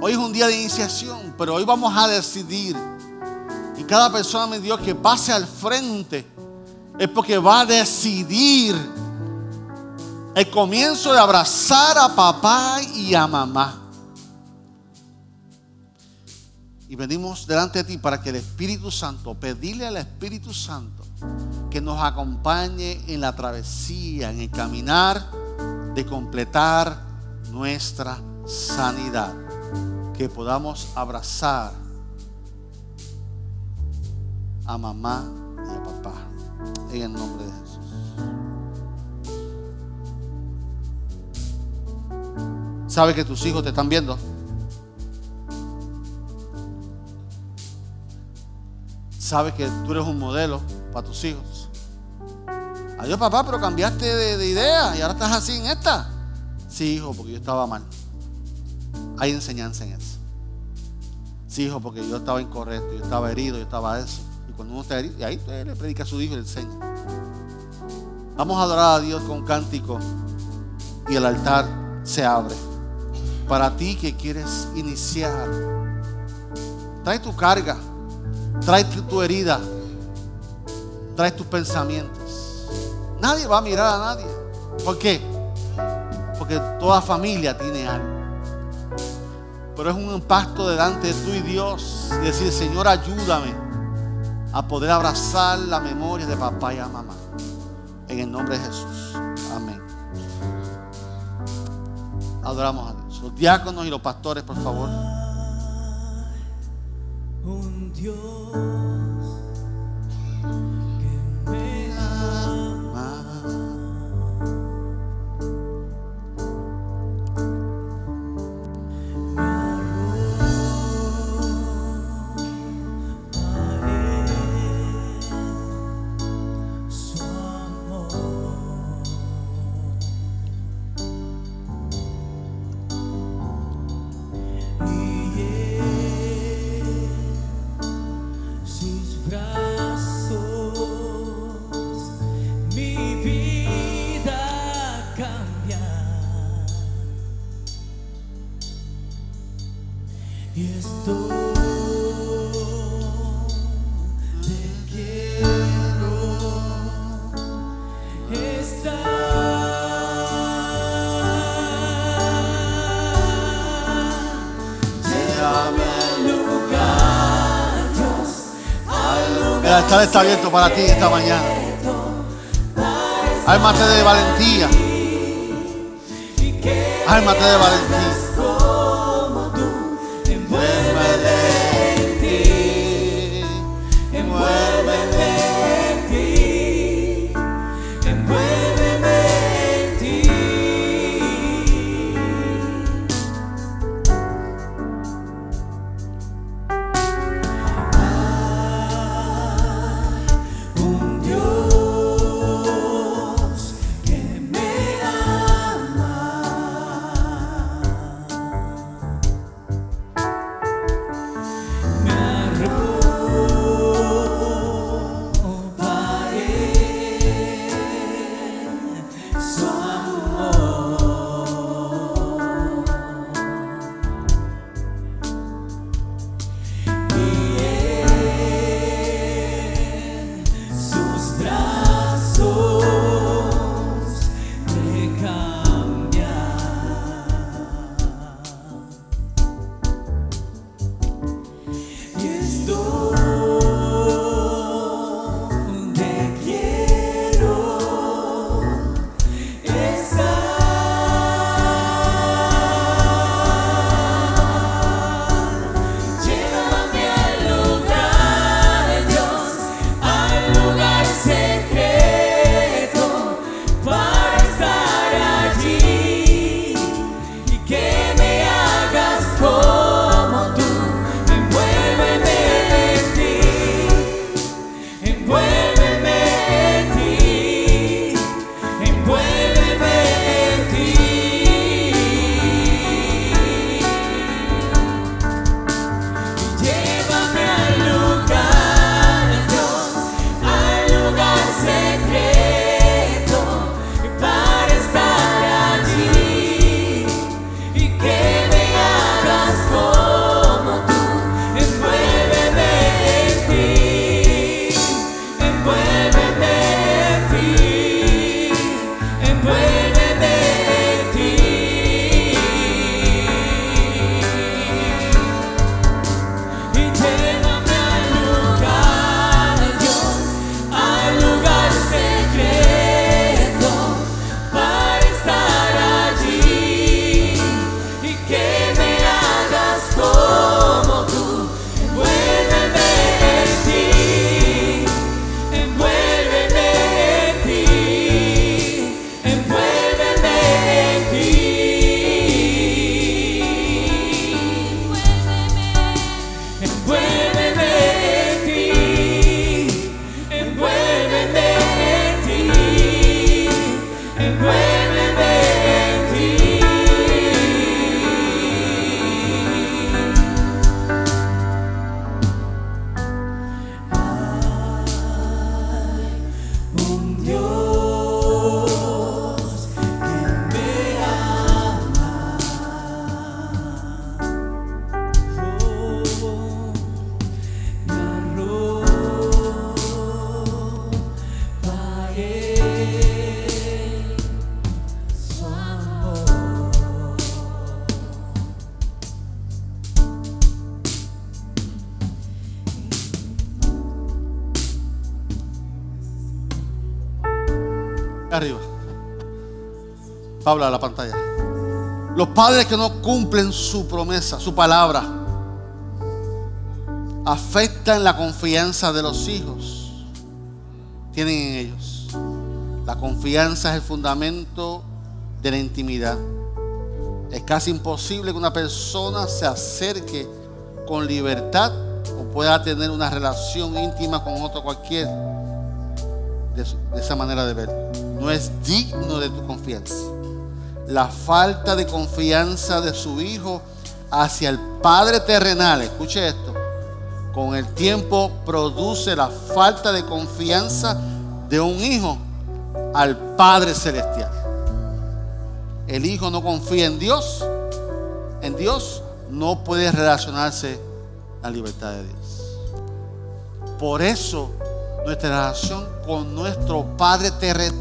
Hoy es un día de iniciación, pero hoy vamos a decidir. Y cada persona, mi Dios, que pase al frente es porque va a decidir el comienzo de abrazar a papá y a mamá. Y venimos delante de ti para que el Espíritu Santo, pedirle al Espíritu Santo que nos acompañe en la travesía, en el caminar de completar nuestra sanidad. Que podamos abrazar a mamá y a papá en el nombre de Jesús. ¿Sabes que tus hijos te están viendo? ¿Sabes que tú eres un modelo para tus hijos? Adiós papá, pero cambiaste de, idea y ahora estás así en esta. Sí, hijo, porque yo estaba mal. Hay enseñanza en eso. Sí, hijo, porque yo estaba incorrecto, yo estaba herido, yo estaba eso cuando uno está herido, y ahí le predica a su hijo y le enseña. Vamos a adorar a Dios con cántico y el altar se abre. Para ti que quieres iniciar, trae tu carga, trae tu herida, trae tus pensamientos. Nadie va a mirar a nadie. ¿Por qué? Porque toda familia tiene algo. Pero es un impacto delante de tú y Dios. Y decir, Señor, ayúdame a poder abrazar la memoria de papá y a mamá. En el nombre de Jesús. Amén. Adoramos a Dios. Los diáconos y los pastores, por favor. Un Dios. Está abierto para ti esta mañana. Ármate de valentía. Ármate de valentía. Pablo a la pantalla. Los padres que no cumplen su promesa, su palabra, afectan la confianza de los hijos. Tienen en ellos. La confianza es el fundamento de la intimidad. Es casi imposible que una persona se acerque con libertad o pueda tener una relación íntima con otro cualquier de, esa manera de ver. No es digno de tu confianza. La falta de confianza de su hijo hacia el Padre terrenal, escuche esto, con el tiempo produce la falta de confianza de un hijo al Padre celestial. El hijo no confía en Dios, en Dios no puede relacionarse la libertad de Dios. Por eso nuestra relación con nuestro Padre terrenal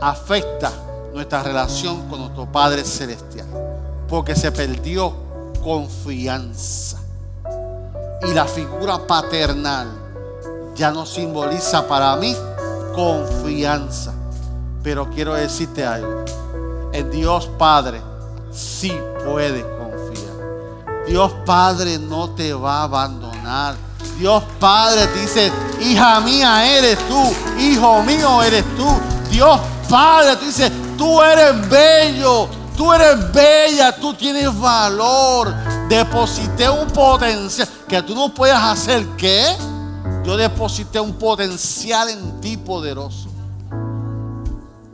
afecta nuestra relación con nuestro Padre celestial. Porque se perdió confianza. Y la figura paternal ya no simboliza para mí confianza. Pero quiero decirte algo. En Dios Padre sí puede confiar. Dios Padre no te va a abandonar. Dios Padre dice, hija mía eres tú, hijo mío eres tú. Dios Padre te dice, tú eres bello, tú eres bella, tú tienes valor. Deposité un potencial que tú no puedes hacer. ¿Qué? Yo deposité un potencial en ti poderoso.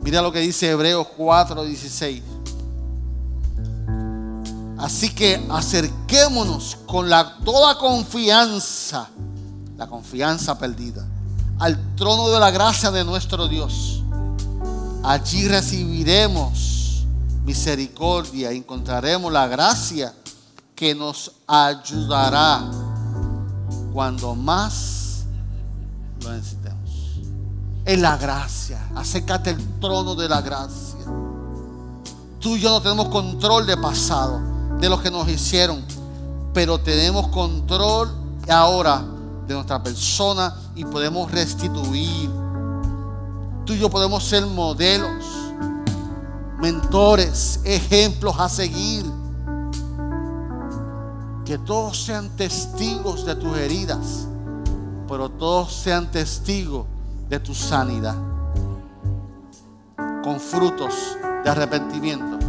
Mira lo que dice Hebreos 4:16. Así que acerquémonos con la, toda confianza, la confianza perdida, al trono de la gracia de nuestro Dios. Allí recibiremos misericordia, encontraremos la gracia que nos ayudará cuando más lo necesitemos en la gracia. Acércate al trono de la gracia. Tú y yo no tenemos control de pasado, de lo que nos hicieron, pero tenemos control ahora de nuestra persona y podemos restituir. Tú y yo podemos ser modelos, mentores, ejemplos a seguir. Que todos sean testigos de tus heridas, pero todos sean testigos de tu sanidad. Con frutos de arrepentimiento,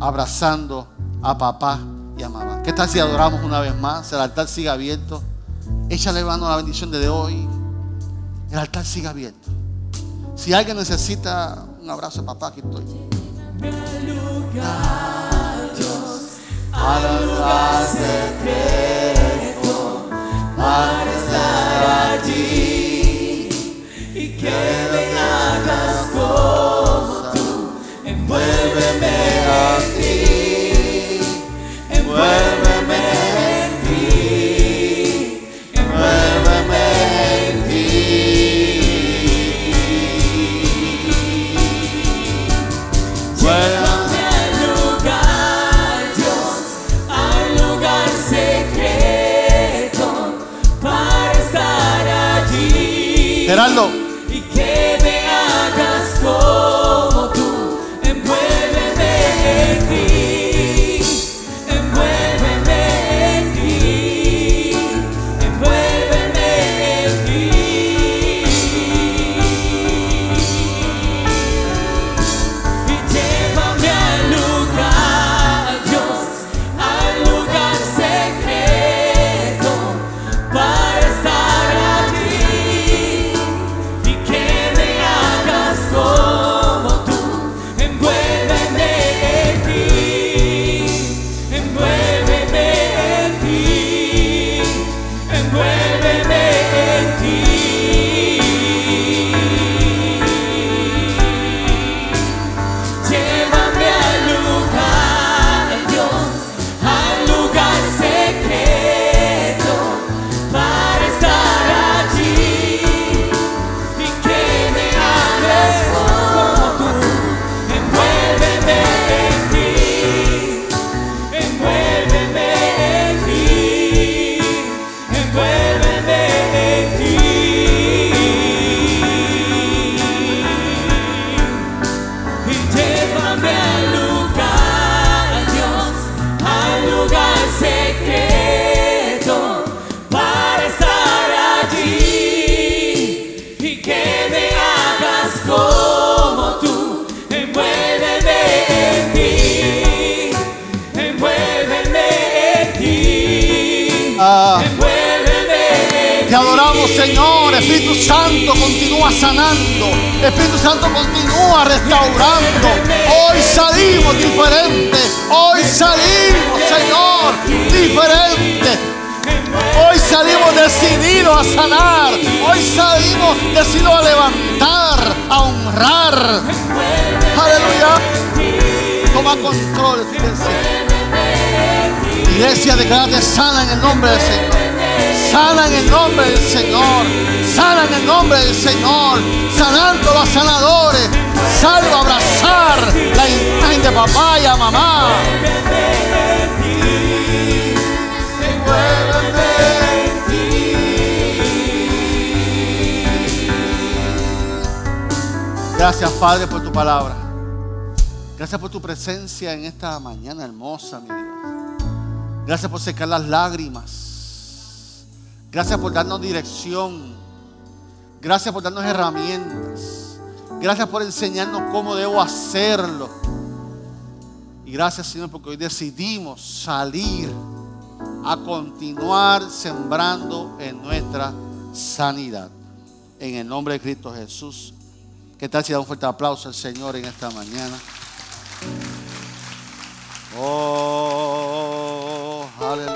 abrazando a papá y a mamá. ¿Qué tal si adoramos una vez más? El altar sigue abierto. Échale mano a la bendición de hoy. El altar sigue abierto. Si alguien necesita un abrazo papá, aquí estoy. Para estar allí que me hagas como tú, envuélveme continúa sanando. Espíritu Santo continúa restaurando. Hoy salimos diferentes. Hoy salimos, Señor, diferentes. Hoy salimos decididos a sanar. Hoy salimos decididos a levantar, a honrar. Aleluya. Toma control, iglesia. Iglesia, declárate sana en el nombre del Señor. Sana en el nombre del Señor. Sana en el nombre del Señor. Sanando los sanadores. Salva a abrazar la imagen de papá y a mamá. Gracias Padre por tu palabra. Gracias por tu presencia en esta mañana hermosa, mi Dios. Gracias por secar las lágrimas. Gracias por darnos dirección. Gracias por darnos herramientas. Gracias por enseñarnos cómo debo hacerlo. Y gracias Señor porque hoy decidimos salir a continuar sembrando en nuestra sanidad. En el nombre de Cristo Jesús. ¿Qué tal si da un fuerte aplauso al Señor en esta mañana? Oh, aleluya.